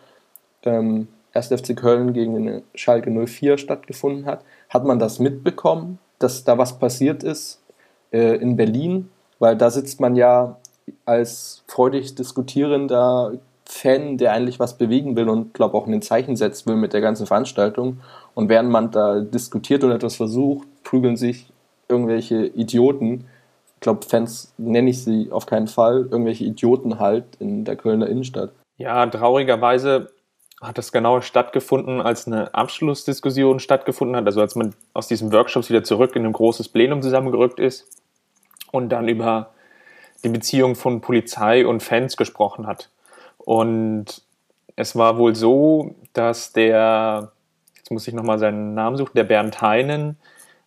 ähm, 1. FC Köln gegen Schalke 04 stattgefunden hat. Hat man das mitbekommen, dass da was passiert ist äh, in Berlin? Weil da sitzt man ja als freudig diskutierender Fan, der eigentlich was bewegen will und glaube auch ein Zeichen setzen will mit der ganzen Veranstaltung. Und während man da diskutiert und etwas versucht, prügeln sich irgendwelche Idioten, ich glaube, Fans nenne ich sie auf keinen Fall, irgendwelche Idioten halt in der Kölner Innenstadt. Ja, traurigerweise hat das genau stattgefunden, als eine Abschlussdiskussion stattgefunden hat, also als man aus diesen Workshops wieder zurück in ein großes Plenum zusammengerückt ist und dann über die Beziehung von Polizei und Fans gesprochen hat. Und es war wohl so, dass der, jetzt muss ich nochmal seinen Namen suchen, der Bernd Heinen,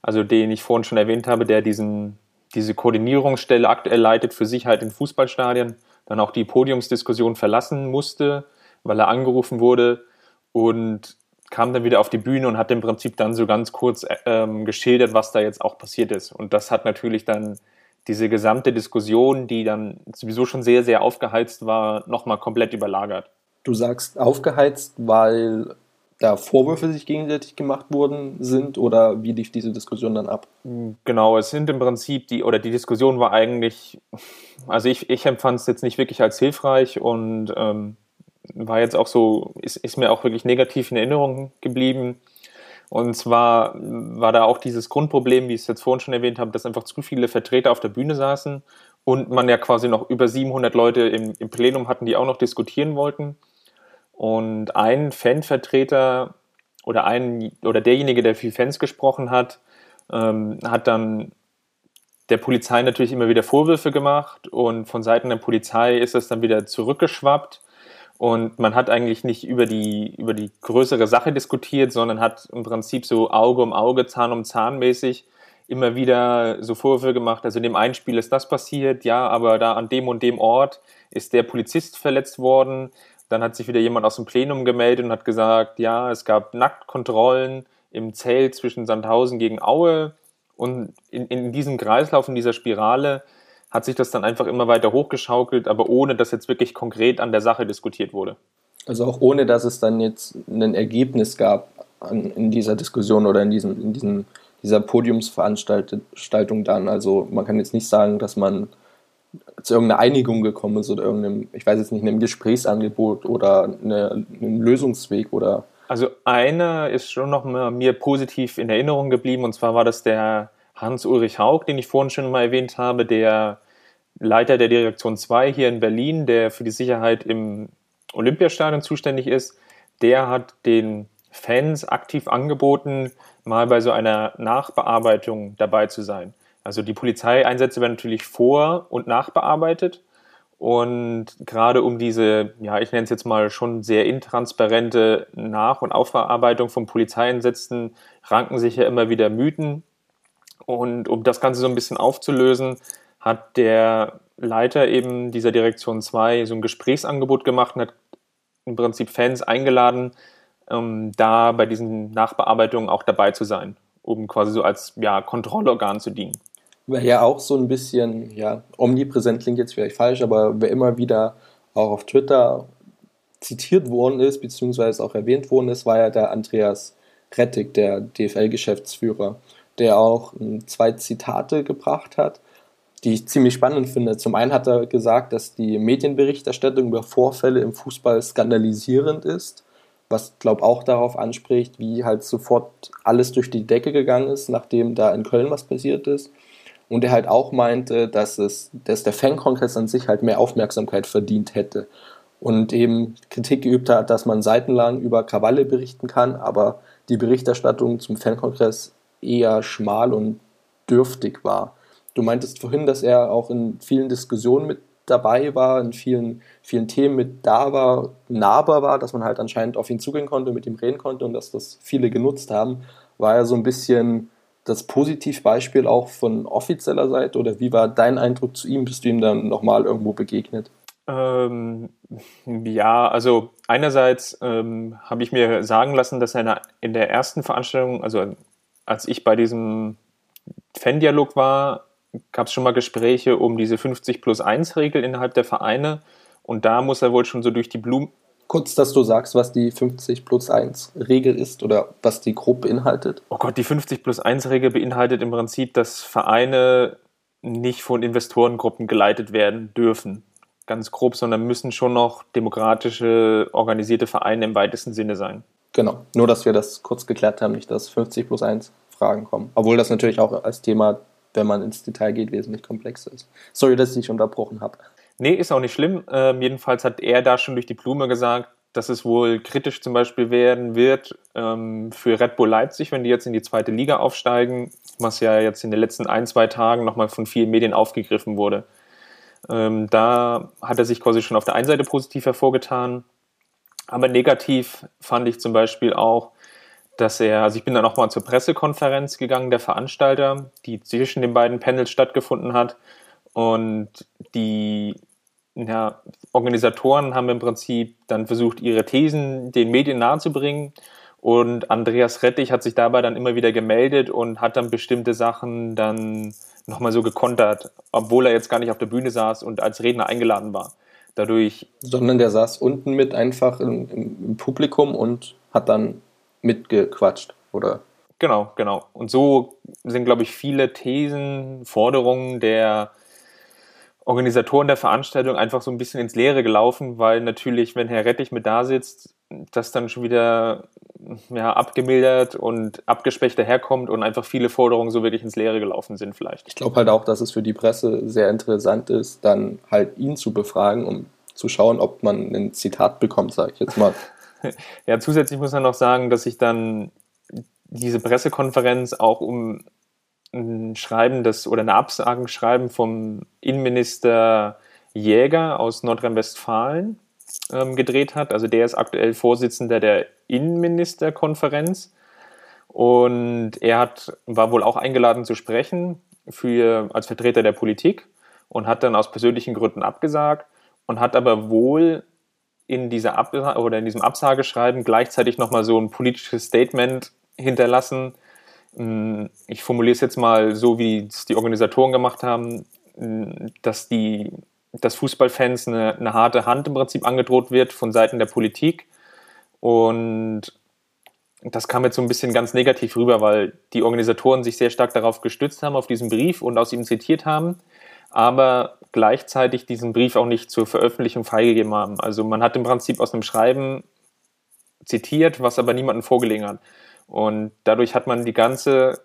also den ich vorhin schon erwähnt habe, der diesen, diese Koordinierungsstelle aktuell leitet für Sicherheit in Fußballstadien, dann auch die Podiumsdiskussion verlassen musste, weil er angerufen wurde und kam dann wieder auf die Bühne und hat im Prinzip dann so ganz kurz ähm, geschildert, was da jetzt auch passiert ist. Und das hat natürlich dann diese gesamte Diskussion, die dann sowieso schon sehr, sehr aufgeheizt war, nochmal komplett überlagert. Du sagst aufgeheizt, weil da Vorwürfe sich gegenseitig gemacht worden sind oder wie lief diese Diskussion dann ab? Genau, es sind im Prinzip die, oder die Diskussion war eigentlich, also ich, ich empfand es jetzt nicht wirklich als hilfreich und ähm, war jetzt auch so, ist, ist mir auch wirklich negativ in Erinnerung geblieben. Und zwar war da auch dieses Grundproblem, wie ich es jetzt vorhin schon erwähnt habe, dass einfach zu viele Vertreter auf der Bühne saßen und man ja quasi noch über 700 Leute im, im Plenum hatten, die auch noch diskutieren wollten. Und ein Fanvertreter oder ein oder derjenige, der für Fans gesprochen hat, ähm, hat dann der Polizei natürlich immer wieder Vorwürfe gemacht und von Seiten der Polizei ist es dann wieder zurückgeschwappt und man hat eigentlich nicht über die, über die größere Sache diskutiert, sondern hat im Prinzip so Auge um Auge, Zahn um Zahn mäßig immer wieder so Vorwürfe gemacht. Also in dem einen Spiel ist das passiert, ja, aber da an dem und dem Ort ist der Polizist verletzt worden. Dann hat sich wieder jemand aus dem Plenum gemeldet und hat gesagt, ja, es gab Nacktkontrollen im Zelt zwischen Sandhausen gegen Aue. Und in, in diesem Kreislauf, in dieser Spirale, hat sich das dann einfach immer weiter hochgeschaukelt, aber ohne dass jetzt wirklich konkret an der Sache diskutiert wurde. Also auch ohne, dass es dann jetzt ein Ergebnis gab an, in dieser Diskussion oder in, diesen, in diesen, dieser Podiumsveranstaltung dann. Also man kann jetzt nicht sagen, dass man zu irgendeiner Einigung gekommen ist oder irgendeinem, ich weiß jetzt nicht, einem Gesprächsangebot oder eine, einem Lösungsweg oder. Also einer ist schon noch mal mir positiv in Erinnerung geblieben und zwar war das der Hans-Ulrich Haug, den ich vorhin schon mal erwähnt habe, der Leiter der Direktion 2 hier in Berlin, der für die Sicherheit im Olympiastadion zuständig ist, der hat den Fans aktiv angeboten, mal bei so einer Nachbearbeitung dabei zu sein. Also die Polizeieinsätze werden natürlich vor- und nachbearbeitet Und gerade um diese, ja, ich nenne es jetzt mal schon sehr intransparente Nach- und Aufarbeitung von Polizeieinsätzen, ranken sich ja immer wieder Mythen. Und um das Ganze so ein bisschen aufzulösen, hat der Leiter eben dieser Direktion 2 so ein Gesprächsangebot gemacht und hat im Prinzip Fans eingeladen, ähm, da bei diesen Nachbearbeitungen auch dabei zu sein, um quasi so als ja, Kontrollorgan zu dienen. Wer ja auch so ein bisschen, ja, omnipräsent klingt jetzt vielleicht falsch, aber wer immer wieder auch auf Twitter zitiert worden ist, beziehungsweise auch erwähnt worden ist, war ja der Andreas Rettig, der DFL-Geschäftsführer, der auch ähm, zwei Zitate gebracht hat, die ich ziemlich spannend finde. Zum einen hat er gesagt, dass die Medienberichterstattung über Vorfälle im Fußball skandalisierend ist, was glaube auch darauf anspricht, wie halt sofort alles durch die Decke gegangen ist, nachdem da in Köln was passiert ist. Und er halt auch meinte, dass, es, dass der Fankongress an sich halt mehr Aufmerksamkeit verdient hätte. Und eben Kritik geübt hat, dass man seitenlang über Krawalle berichten kann, aber die Berichterstattung zum Fankongress eher schmal und dürftig war. Du meintest vorhin, dass er auch in vielen Diskussionen mit dabei war, in vielen, vielen Themen mit da war, nahbar war, dass man halt anscheinend auf ihn zugehen konnte, mit ihm reden konnte und dass das viele genutzt haben. War er so ein bisschen das Positivbeispiel auch von offizieller Seite oder wie war dein Eindruck zu ihm? Bist du ihm dann nochmal irgendwo begegnet? Ähm, ja, also einerseits ähm, habe ich mir sagen lassen, dass er in der ersten Veranstaltung, also als ich bei diesem Fan-Dialog war, gab es schon mal Gespräche um diese 50 plus 1 Regel innerhalb der Vereine und da muss er wohl schon so durch die Blumen, Kurz, dass du sagst, was die 50 plus 1 Regel ist oder was die grob beinhaltet. Oh Gott, die 50 plus 1 Regel beinhaltet im Prinzip, dass Vereine nicht von Investorengruppen geleitet werden dürfen. Ganz grob, sondern müssen schon noch demokratische, organisierte Vereine im weitesten Sinne sein. Genau, nur dass wir das kurz geklärt haben, nicht dass 50 plus 1 Fragen kommen. Obwohl das natürlich auch als Thema, wenn man ins Detail geht, wesentlich komplexer ist. Sorry, dass ich dich unterbrochen habe. Nee, ist auch nicht schlimm. Ähm, jedenfalls hat er da schon durch die Blume gesagt, dass es wohl kritisch zum Beispiel werden wird ähm, für Red Bull Leipzig, wenn die jetzt in die zweite Liga aufsteigen, was ja jetzt in den letzten ein, zwei Tagen nochmal von vielen Medien aufgegriffen wurde. Ähm, da hat er sich quasi schon auf der einen Seite positiv hervorgetan, aber negativ fand ich zum Beispiel auch, dass er, also ich bin dann nochmal zur Pressekonferenz gegangen, der Veranstalter, die zwischen den beiden Panels stattgefunden hat und die ja, Organisatoren haben im Prinzip dann versucht, ihre Thesen den Medien nahezubringen. Und Andreas Rettich hat sich dabei dann immer wieder gemeldet und hat dann bestimmte Sachen dann nochmal so gekontert, obwohl er jetzt gar nicht auf der Bühne saß und als Redner eingeladen war. Dadurch. Sondern der saß unten mit einfach im, im Publikum und hat dann mitgequatscht, oder? Genau, genau. Und so sind, glaube ich, viele Thesen, Forderungen der Organisatoren der Veranstaltung einfach so ein bisschen ins Leere gelaufen, weil natürlich, wenn Herr Rettich mit da sitzt, das dann schon wieder ja, abgemildert und abgespecht daherkommt und einfach viele Forderungen so wirklich ins Leere gelaufen sind vielleicht. Ich glaube halt auch, dass es für die Presse sehr interessant ist, dann halt ihn zu befragen, um zu schauen, ob man ein Zitat bekommt, sage ich jetzt mal. Ja, zusätzlich muss man noch sagen, dass ich dann diese Pressekonferenz auch um ein Schreiben des, oder eine Absagenschreiben vom Innenminister Jäger aus Nordrhein-Westfalen ähm, gedreht hat. Also der ist aktuell Vorsitzender der Innenministerkonferenz und er hat, war wohl auch eingeladen zu sprechen für, als Vertreter der Politik und hat dann aus persönlichen Gründen abgesagt und hat aber wohl in dieser Ab oder in diesem Absageschreiben gleichzeitig nochmal so ein politisches Statement hinterlassen, hm, ich formuliere es jetzt mal so, wie es die Organisatoren gemacht haben, hm, dass die dass Fußballfans eine, eine harte Hand im Prinzip angedroht wird von Seiten der Politik. Und das kam jetzt so ein bisschen ganz negativ rüber, weil die Organisatoren sich sehr stark darauf gestützt haben, auf diesen Brief und aus ihm zitiert haben, aber gleichzeitig diesen Brief auch nicht zur Veröffentlichung freigegeben haben. Also man hat im Prinzip aus einem Schreiben zitiert, was aber niemandem vorgelegen hat. Und dadurch hat man die ganze,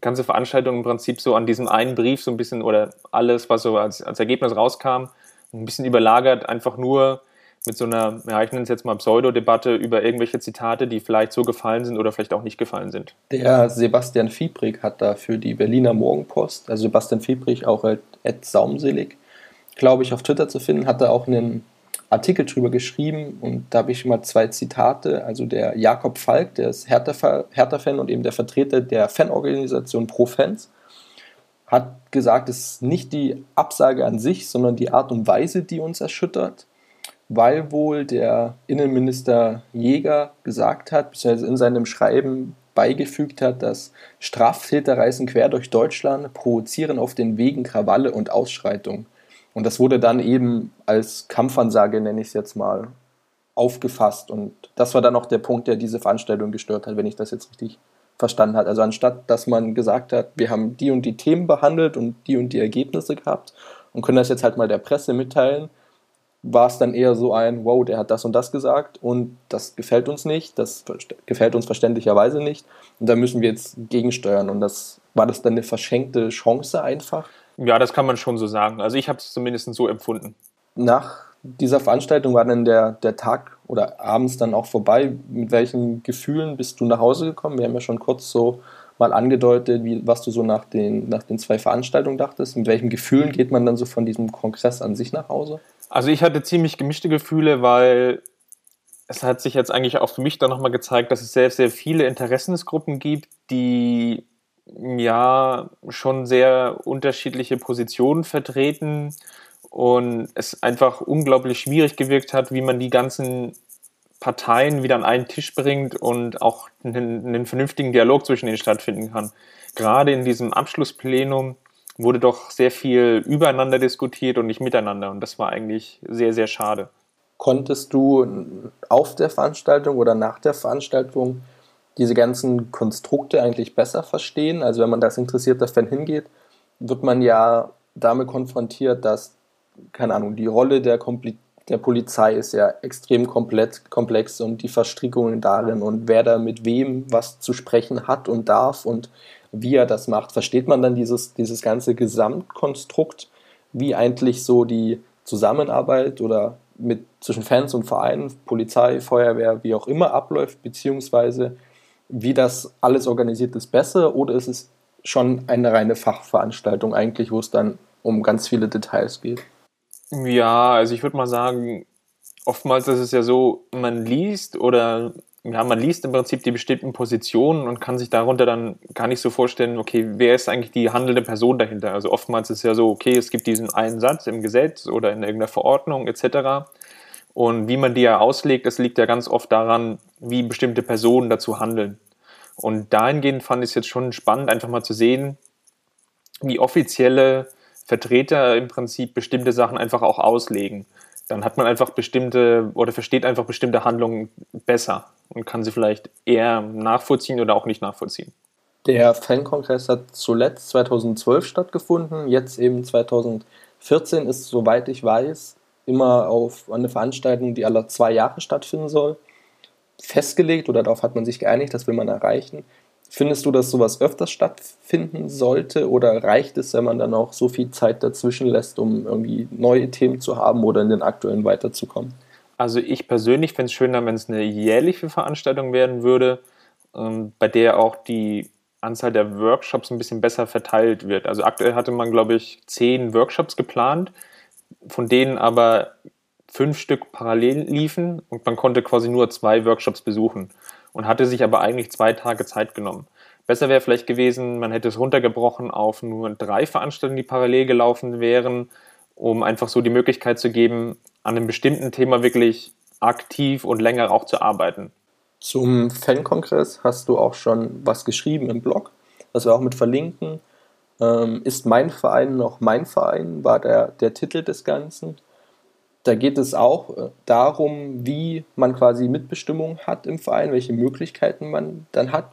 ganze Veranstaltung im Prinzip so an diesem einen Brief so ein bisschen oder alles, was so als, als Ergebnis rauskam, ein bisschen überlagert, einfach nur mit so einer, ja, ich nenne es jetzt mal Pseudo-Debatte über irgendwelche Zitate, die vielleicht so gefallen sind oder vielleicht auch nicht gefallen sind. Der Sebastian Fiebrig hat da für die Berliner Morgenpost, also Sebastian Fiebrig auch als Ed Saumselig, glaube ich, auf Twitter zu finden, hat er auch einen Artikel drüber geschrieben und da habe ich mal zwei Zitate. Also der Jakob Falk, der ist Hertha-Fan und eben der Vertreter der Fanorganisation Pro Fans, hat gesagt, es ist nicht die Absage an sich, sondern die Art und Weise, die uns erschüttert, weil wohl der Innenminister Jäger gesagt hat, beziehungsweise in seinem Schreiben beigefügt hat, dass Straftäter reisen quer durch Deutschland, provozieren auf den Wegen Krawalle und Ausschreitungen. Und das wurde dann eben als Kampfansage, nenne ich es jetzt mal, aufgefasst. Und das war dann auch der Punkt, der diese Veranstaltung gestört hat, wenn ich das jetzt richtig verstanden habe. Also anstatt, dass man gesagt hat, wir haben die und die Themen behandelt und die und die Ergebnisse gehabt und können das jetzt halt mal der Presse mitteilen, war es dann eher so ein, wow, der hat das und das gesagt und das gefällt uns nicht, das gefällt uns verständlicherweise nicht und da müssen wir jetzt gegensteuern und das war das dann eine verschenkte Chance einfach. Ja, das kann man schon so sagen. Also ich habe es zumindest so empfunden. Nach dieser Veranstaltung war dann der, der Tag oder abends dann auch vorbei. Mit welchen Gefühlen bist du nach Hause gekommen? Wir haben ja schon kurz so mal angedeutet, wie, was du so nach den, nach den zwei Veranstaltungen dachtest. Mit welchen Gefühlen geht man dann so von diesem Kongress an sich nach Hause? Also ich hatte ziemlich gemischte Gefühle, weil es hat sich jetzt eigentlich auch für mich dann nochmal gezeigt, dass es sehr, sehr viele Interessensgruppen gibt, die ja schon sehr unterschiedliche Positionen vertreten und es einfach unglaublich schwierig gewirkt hat, wie man die ganzen Parteien wieder an einen Tisch bringt und auch einen, einen vernünftigen Dialog zwischen ihnen stattfinden kann. Gerade in diesem Abschlussplenum wurde doch sehr viel übereinander diskutiert und nicht miteinander und das war eigentlich sehr, sehr schade. Konntest du auf der Veranstaltung oder nach der Veranstaltung diese ganzen Konstrukte eigentlich besser verstehen. Also wenn man das interessierter Fan hingeht, wird man ja damit konfrontiert, dass, keine Ahnung, die Rolle der, Kompli der Polizei ist ja extrem komplett, komplex und die Verstrickungen darin und wer da mit wem was zu sprechen hat und darf und wie er das macht. Versteht man dann dieses, dieses ganze Gesamtkonstrukt, wie eigentlich so die Zusammenarbeit oder mit zwischen Fans und Vereinen, Polizei, Feuerwehr, wie auch immer abläuft, beziehungsweise wie das alles organisiert ist, besser oder ist es schon eine reine Fachveranstaltung eigentlich, wo es dann um ganz viele Details geht? Ja, also ich würde mal sagen, oftmals ist es ja so, man liest oder ja, man liest im Prinzip die bestimmten Positionen und kann sich darunter dann gar nicht so vorstellen, okay, wer ist eigentlich die handelnde Person dahinter? Also oftmals ist es ja so, okay, es gibt diesen einen Satz im Gesetz oder in irgendeiner Verordnung etc. Und wie man die ja auslegt, das liegt ja ganz oft daran, wie bestimmte Personen dazu handeln. Und dahingehend fand ich es jetzt schon spannend, einfach mal zu sehen, wie offizielle Vertreter im Prinzip bestimmte Sachen einfach auch auslegen. Dann hat man einfach bestimmte oder versteht einfach bestimmte Handlungen besser und kann sie vielleicht eher nachvollziehen oder auch nicht nachvollziehen. Der Fankongress hat zuletzt 2012 stattgefunden, jetzt eben 2014 ist, soweit ich weiß, immer auf eine Veranstaltung, die alle zwei Jahre stattfinden soll, festgelegt oder darauf hat man sich geeinigt, das will man erreichen. Findest du, dass sowas öfters stattfinden sollte oder reicht es, wenn man dann auch so viel Zeit dazwischen lässt, um irgendwie neue Themen zu haben oder in den aktuellen weiterzukommen? Also ich persönlich fände es schöner, wenn es eine jährliche Veranstaltung werden würde, ähm, bei der auch die Anzahl der Workshops ein bisschen besser verteilt wird. Also aktuell hatte man, glaube ich, zehn Workshops geplant von denen aber fünf Stück parallel liefen und man konnte quasi nur zwei Workshops besuchen und hatte sich aber eigentlich zwei Tage Zeit genommen. Besser wäre vielleicht gewesen, man hätte es runtergebrochen auf nur drei Veranstaltungen, die parallel gelaufen wären, um einfach so die Möglichkeit zu geben, an einem bestimmten Thema wirklich aktiv und länger auch zu arbeiten. Zum Fankongress hast du auch schon was geschrieben im Blog, was wir auch mit verlinken. Ähm, ist mein Verein noch mein Verein, war der, der Titel des Ganzen. Da geht es auch äh, darum, wie man quasi Mitbestimmung hat im Verein, welche Möglichkeiten man dann hat.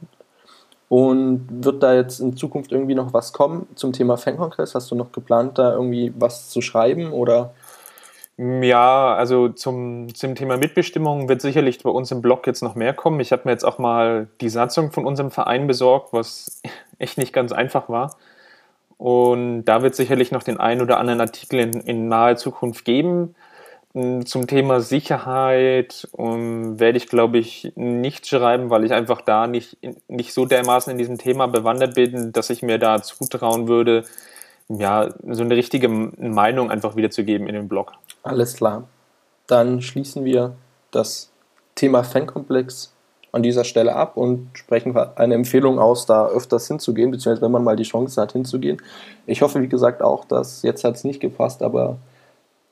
Und wird da jetzt in Zukunft irgendwie noch was kommen zum Thema Fankongress? Hast du noch geplant, da irgendwie was zu schreiben oder? Ja, also zum, zum Thema Mitbestimmung wird sicherlich bei uns im Blog jetzt noch mehr kommen. Ich habe mir jetzt auch mal die Satzung von unserem Verein besorgt, was echt nicht ganz einfach war. Und da wird sicherlich noch den einen oder anderen Artikel in, in naher Zukunft geben. Zum Thema Sicherheit um, werde ich, glaube ich, nicht schreiben, weil ich einfach da nicht, nicht so dermaßen in diesem Thema bewandert bin, dass ich mir da zutrauen würde, ja, so eine richtige Meinung einfach wiederzugeben in den Blog. Alles klar. Dann schließen wir das Thema Fankomplex an dieser Stelle ab und sprechen eine Empfehlung aus, da öfters hinzugehen, beziehungsweise wenn man mal die Chance hat, hinzugehen. Ich hoffe, wie gesagt, auch, dass jetzt hat es nicht gepasst, aber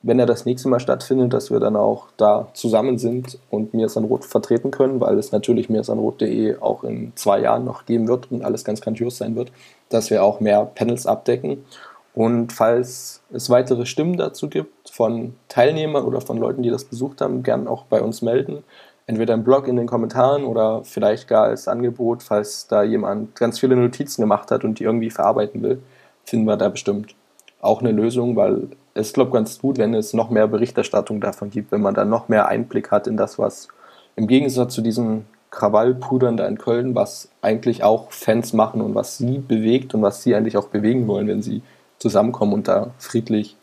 wenn er das nächste Mal stattfindet, dass wir dann auch da zusammen sind und mir vertreten können, weil es natürlich mirsanrot.de auch in zwei Jahren noch geben wird und alles ganz grandios sein wird, dass wir auch mehr Panels abdecken. Und falls es weitere Stimmen dazu gibt von Teilnehmern oder von Leuten, die das besucht haben, gern auch bei uns melden entweder im Blog in den Kommentaren oder vielleicht gar als Angebot, falls da jemand ganz viele Notizen gemacht hat und die irgendwie verarbeiten will, finden wir da bestimmt auch eine Lösung, weil es glaube ganz gut, wenn es noch mehr Berichterstattung davon gibt, wenn man dann noch mehr Einblick hat in das, was im Gegensatz zu diesen Krawallpudern da in Köln, was eigentlich auch Fans machen und was sie bewegt und was sie eigentlich auch bewegen wollen, wenn sie zusammenkommen und da friedlich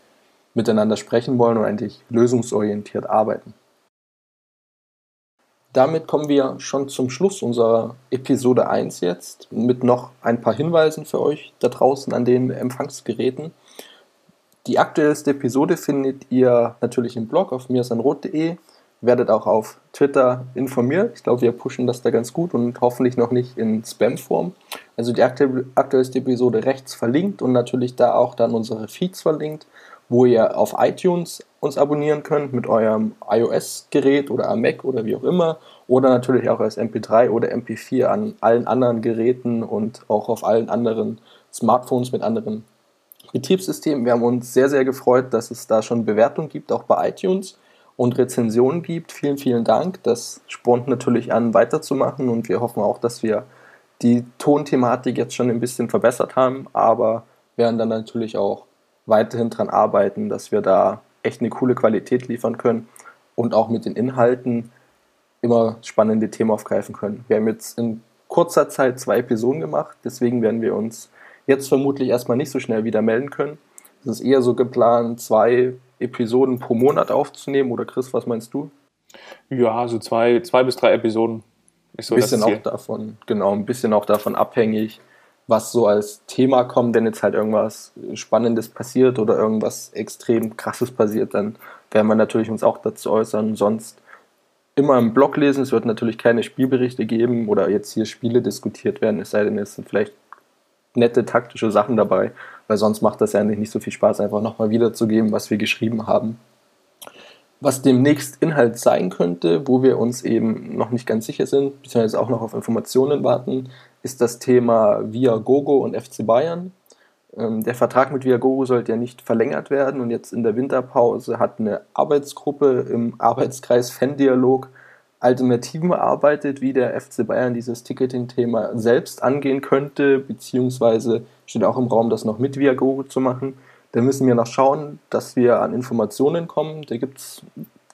miteinander sprechen wollen und eigentlich lösungsorientiert arbeiten damit kommen wir schon zum Schluss unserer Episode 1 jetzt mit noch ein paar Hinweisen für euch da draußen an den Empfangsgeräten. Die aktuellste Episode findet ihr natürlich im Blog auf mirsanrot.de. Werdet auch auf Twitter informiert. Ich glaube, wir pushen das da ganz gut und hoffentlich noch nicht in Spam-Form. Also die aktuellste Episode rechts verlinkt und natürlich da auch dann unsere Feeds verlinkt wo ihr auf iTunes uns abonnieren könnt mit eurem iOS-Gerät oder am Mac oder wie auch immer. Oder natürlich auch als MP3 oder MP4 an allen anderen Geräten und auch auf allen anderen Smartphones mit anderen Betriebssystemen. Wir haben uns sehr, sehr gefreut, dass es da schon Bewertungen gibt, auch bei iTunes und Rezensionen gibt. Vielen, vielen Dank. Das spornt natürlich an, weiterzumachen und wir hoffen auch, dass wir die Tonthematik jetzt schon ein bisschen verbessert haben, aber werden dann natürlich auch weiterhin daran arbeiten, dass wir da echt eine coole Qualität liefern können und auch mit den Inhalten immer spannende Themen aufgreifen können. Wir haben jetzt in kurzer Zeit zwei Episoden gemacht, deswegen werden wir uns jetzt vermutlich erstmal nicht so schnell wieder melden können. Es ist eher so geplant, zwei Episoden pro Monat aufzunehmen. Oder Chris, was meinst du? Ja, so zwei, zwei bis drei Episoden. Ist so ein bisschen auch davon, genau, ein bisschen auch davon abhängig, was so als Thema kommt, wenn jetzt halt irgendwas Spannendes passiert oder irgendwas extrem Krasses passiert, dann werden wir natürlich uns auch dazu äußern. Sonst immer im Blog lesen. Es wird natürlich keine Spielberichte geben oder jetzt hier Spiele diskutiert werden, es sei denn, es sind vielleicht nette taktische Sachen dabei, weil sonst macht das ja eigentlich nicht so viel Spaß, einfach nochmal wiederzugeben, was wir geschrieben haben. Was demnächst Inhalt sein könnte, wo wir uns eben noch nicht ganz sicher sind, beziehungsweise auch noch auf Informationen warten, ist das Thema Viagogo und FC Bayern. Ähm, der Vertrag mit Viagogo sollte ja nicht verlängert werden und jetzt in der Winterpause hat eine Arbeitsgruppe im Arbeitskreis Fan-Dialog Alternativen erarbeitet, wie der FC Bayern dieses Ticketing-Thema selbst angehen könnte, beziehungsweise steht auch im Raum, das noch mit Viagogo zu machen. Da müssen wir noch schauen, dass wir an Informationen kommen. Da gibt's,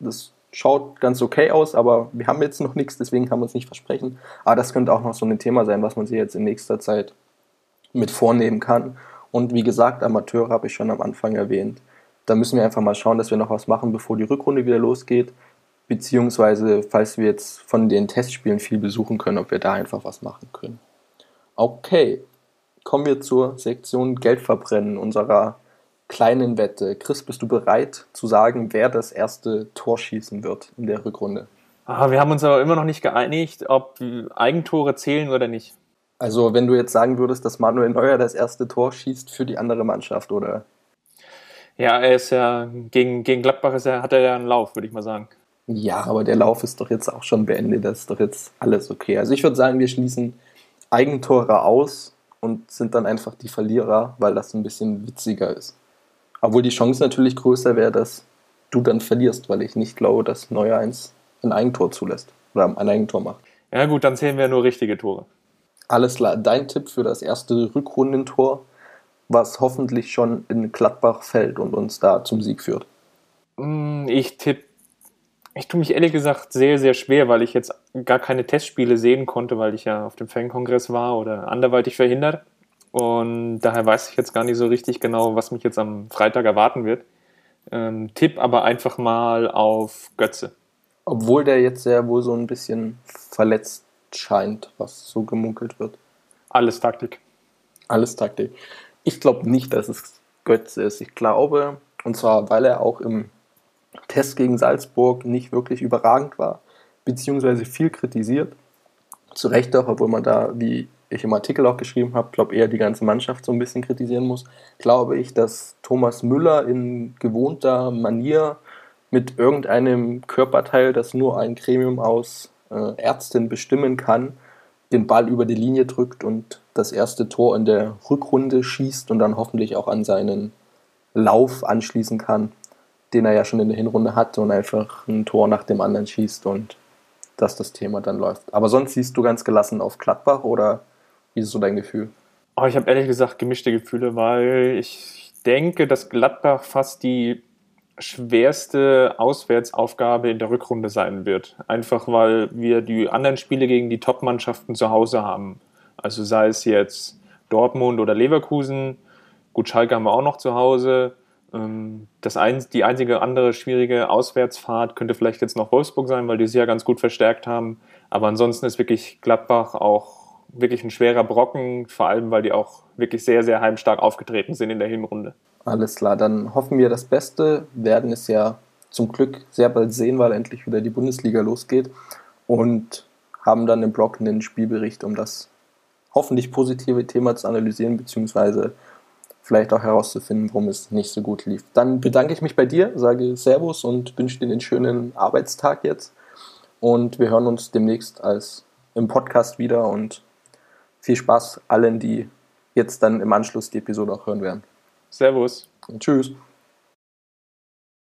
das schaut ganz okay aus, aber wir haben jetzt noch nichts, deswegen kann man es nicht versprechen. Aber das könnte auch noch so ein Thema sein, was man sich jetzt in nächster Zeit mit vornehmen kann. Und wie gesagt, Amateure habe ich schon am Anfang erwähnt. Da müssen wir einfach mal schauen, dass wir noch was machen, bevor die Rückrunde wieder losgeht. Beziehungsweise, falls wir jetzt von den Testspielen viel besuchen können, ob wir da einfach was machen können. Okay, kommen wir zur Sektion Geld verbrennen unserer kleinen Wette. Chris, bist du bereit zu sagen, wer das erste Tor schießen wird in der Rückrunde? Ah, wir haben uns aber immer noch nicht geeinigt, ob Eigentore zählen oder nicht. Also, wenn du jetzt sagen würdest, dass Manuel Neuer das erste Tor schießt für die andere Mannschaft, oder? Ja, er ist ja gegen, gegen Gladbach ist er, hat er ja einen Lauf, würde ich mal sagen. Ja, aber der Lauf ist doch jetzt auch schon beendet, das ist doch jetzt alles okay. Also ich würde sagen, wir schließen Eigentore aus und sind dann einfach die Verlierer, weil das ein bisschen witziger ist. Obwohl die Chance natürlich größer wäre, dass du dann verlierst, weil ich nicht glaube, dass Neuer eins ein Eigentor zulässt oder ein Eigentor macht. Ja gut, dann zählen wir nur richtige Tore. Alles klar, dein Tipp für das erste Rückrundentor, was hoffentlich schon in Gladbach fällt und uns da zum Sieg führt. Mm, ich tippe, ich tue mich ehrlich gesagt sehr, sehr schwer, weil ich jetzt gar keine Testspiele sehen konnte, weil ich ja auf dem Fankongress war oder anderweitig verhindert. Und daher weiß ich jetzt gar nicht so richtig genau, was mich jetzt am Freitag erwarten wird. Ähm, Tipp aber einfach mal auf Götze. Obwohl der jetzt ja wohl so ein bisschen verletzt scheint, was so gemunkelt wird. Alles Taktik. Alles Taktik. Ich glaube nicht, dass es Götze ist. Ich glaube, und zwar, weil er auch im Test gegen Salzburg nicht wirklich überragend war, beziehungsweise viel kritisiert. Zu Recht auch, obwohl man da, wie ich im Artikel auch geschrieben habe, glaube eher die ganze Mannschaft so ein bisschen kritisieren muss, glaube ich, dass Thomas Müller in gewohnter Manier mit irgendeinem Körperteil, das nur ein Gremium aus äh, Ärzten bestimmen kann, den Ball über die Linie drückt und das erste Tor in der Rückrunde schießt und dann hoffentlich auch an seinen Lauf anschließen kann, den er ja schon in der Hinrunde hat und einfach ein Tor nach dem anderen schießt und dass das Thema dann läuft. Aber sonst siehst du ganz gelassen auf Gladbach oder wie ist so dein Gefühl? Oh, ich habe ehrlich gesagt gemischte Gefühle, weil ich denke, dass Gladbach fast die schwerste Auswärtsaufgabe in der Rückrunde sein wird. Einfach weil wir die anderen Spiele gegen die Top-Mannschaften zu Hause haben. Also sei es jetzt Dortmund oder Leverkusen. Gut, Schalke haben wir auch noch zu Hause. Ähm, das ein, die einzige andere schwierige Auswärtsfahrt könnte vielleicht jetzt noch Wolfsburg sein, weil die sie ja ganz gut verstärkt haben. Aber ansonsten ist wirklich Gladbach auch wirklich ein schwerer Brocken, vor allem weil die auch wirklich sehr, sehr heimstark aufgetreten sind in der Hinrunde. Alles klar, dann hoffen wir das Beste, werden es ja zum Glück sehr bald sehen, weil endlich wieder die Bundesliga losgeht und haben dann im Blog einen Spielbericht, um das hoffentlich positive Thema zu analysieren, beziehungsweise vielleicht auch herauszufinden, warum es nicht so gut lief. Dann bedanke ich mich bei dir, sage Servus und wünsche dir einen schönen Arbeitstag jetzt. Und wir hören uns demnächst als im Podcast wieder und viel Spaß allen, die jetzt dann im Anschluss die Episode auch hören werden. Servus. Und tschüss.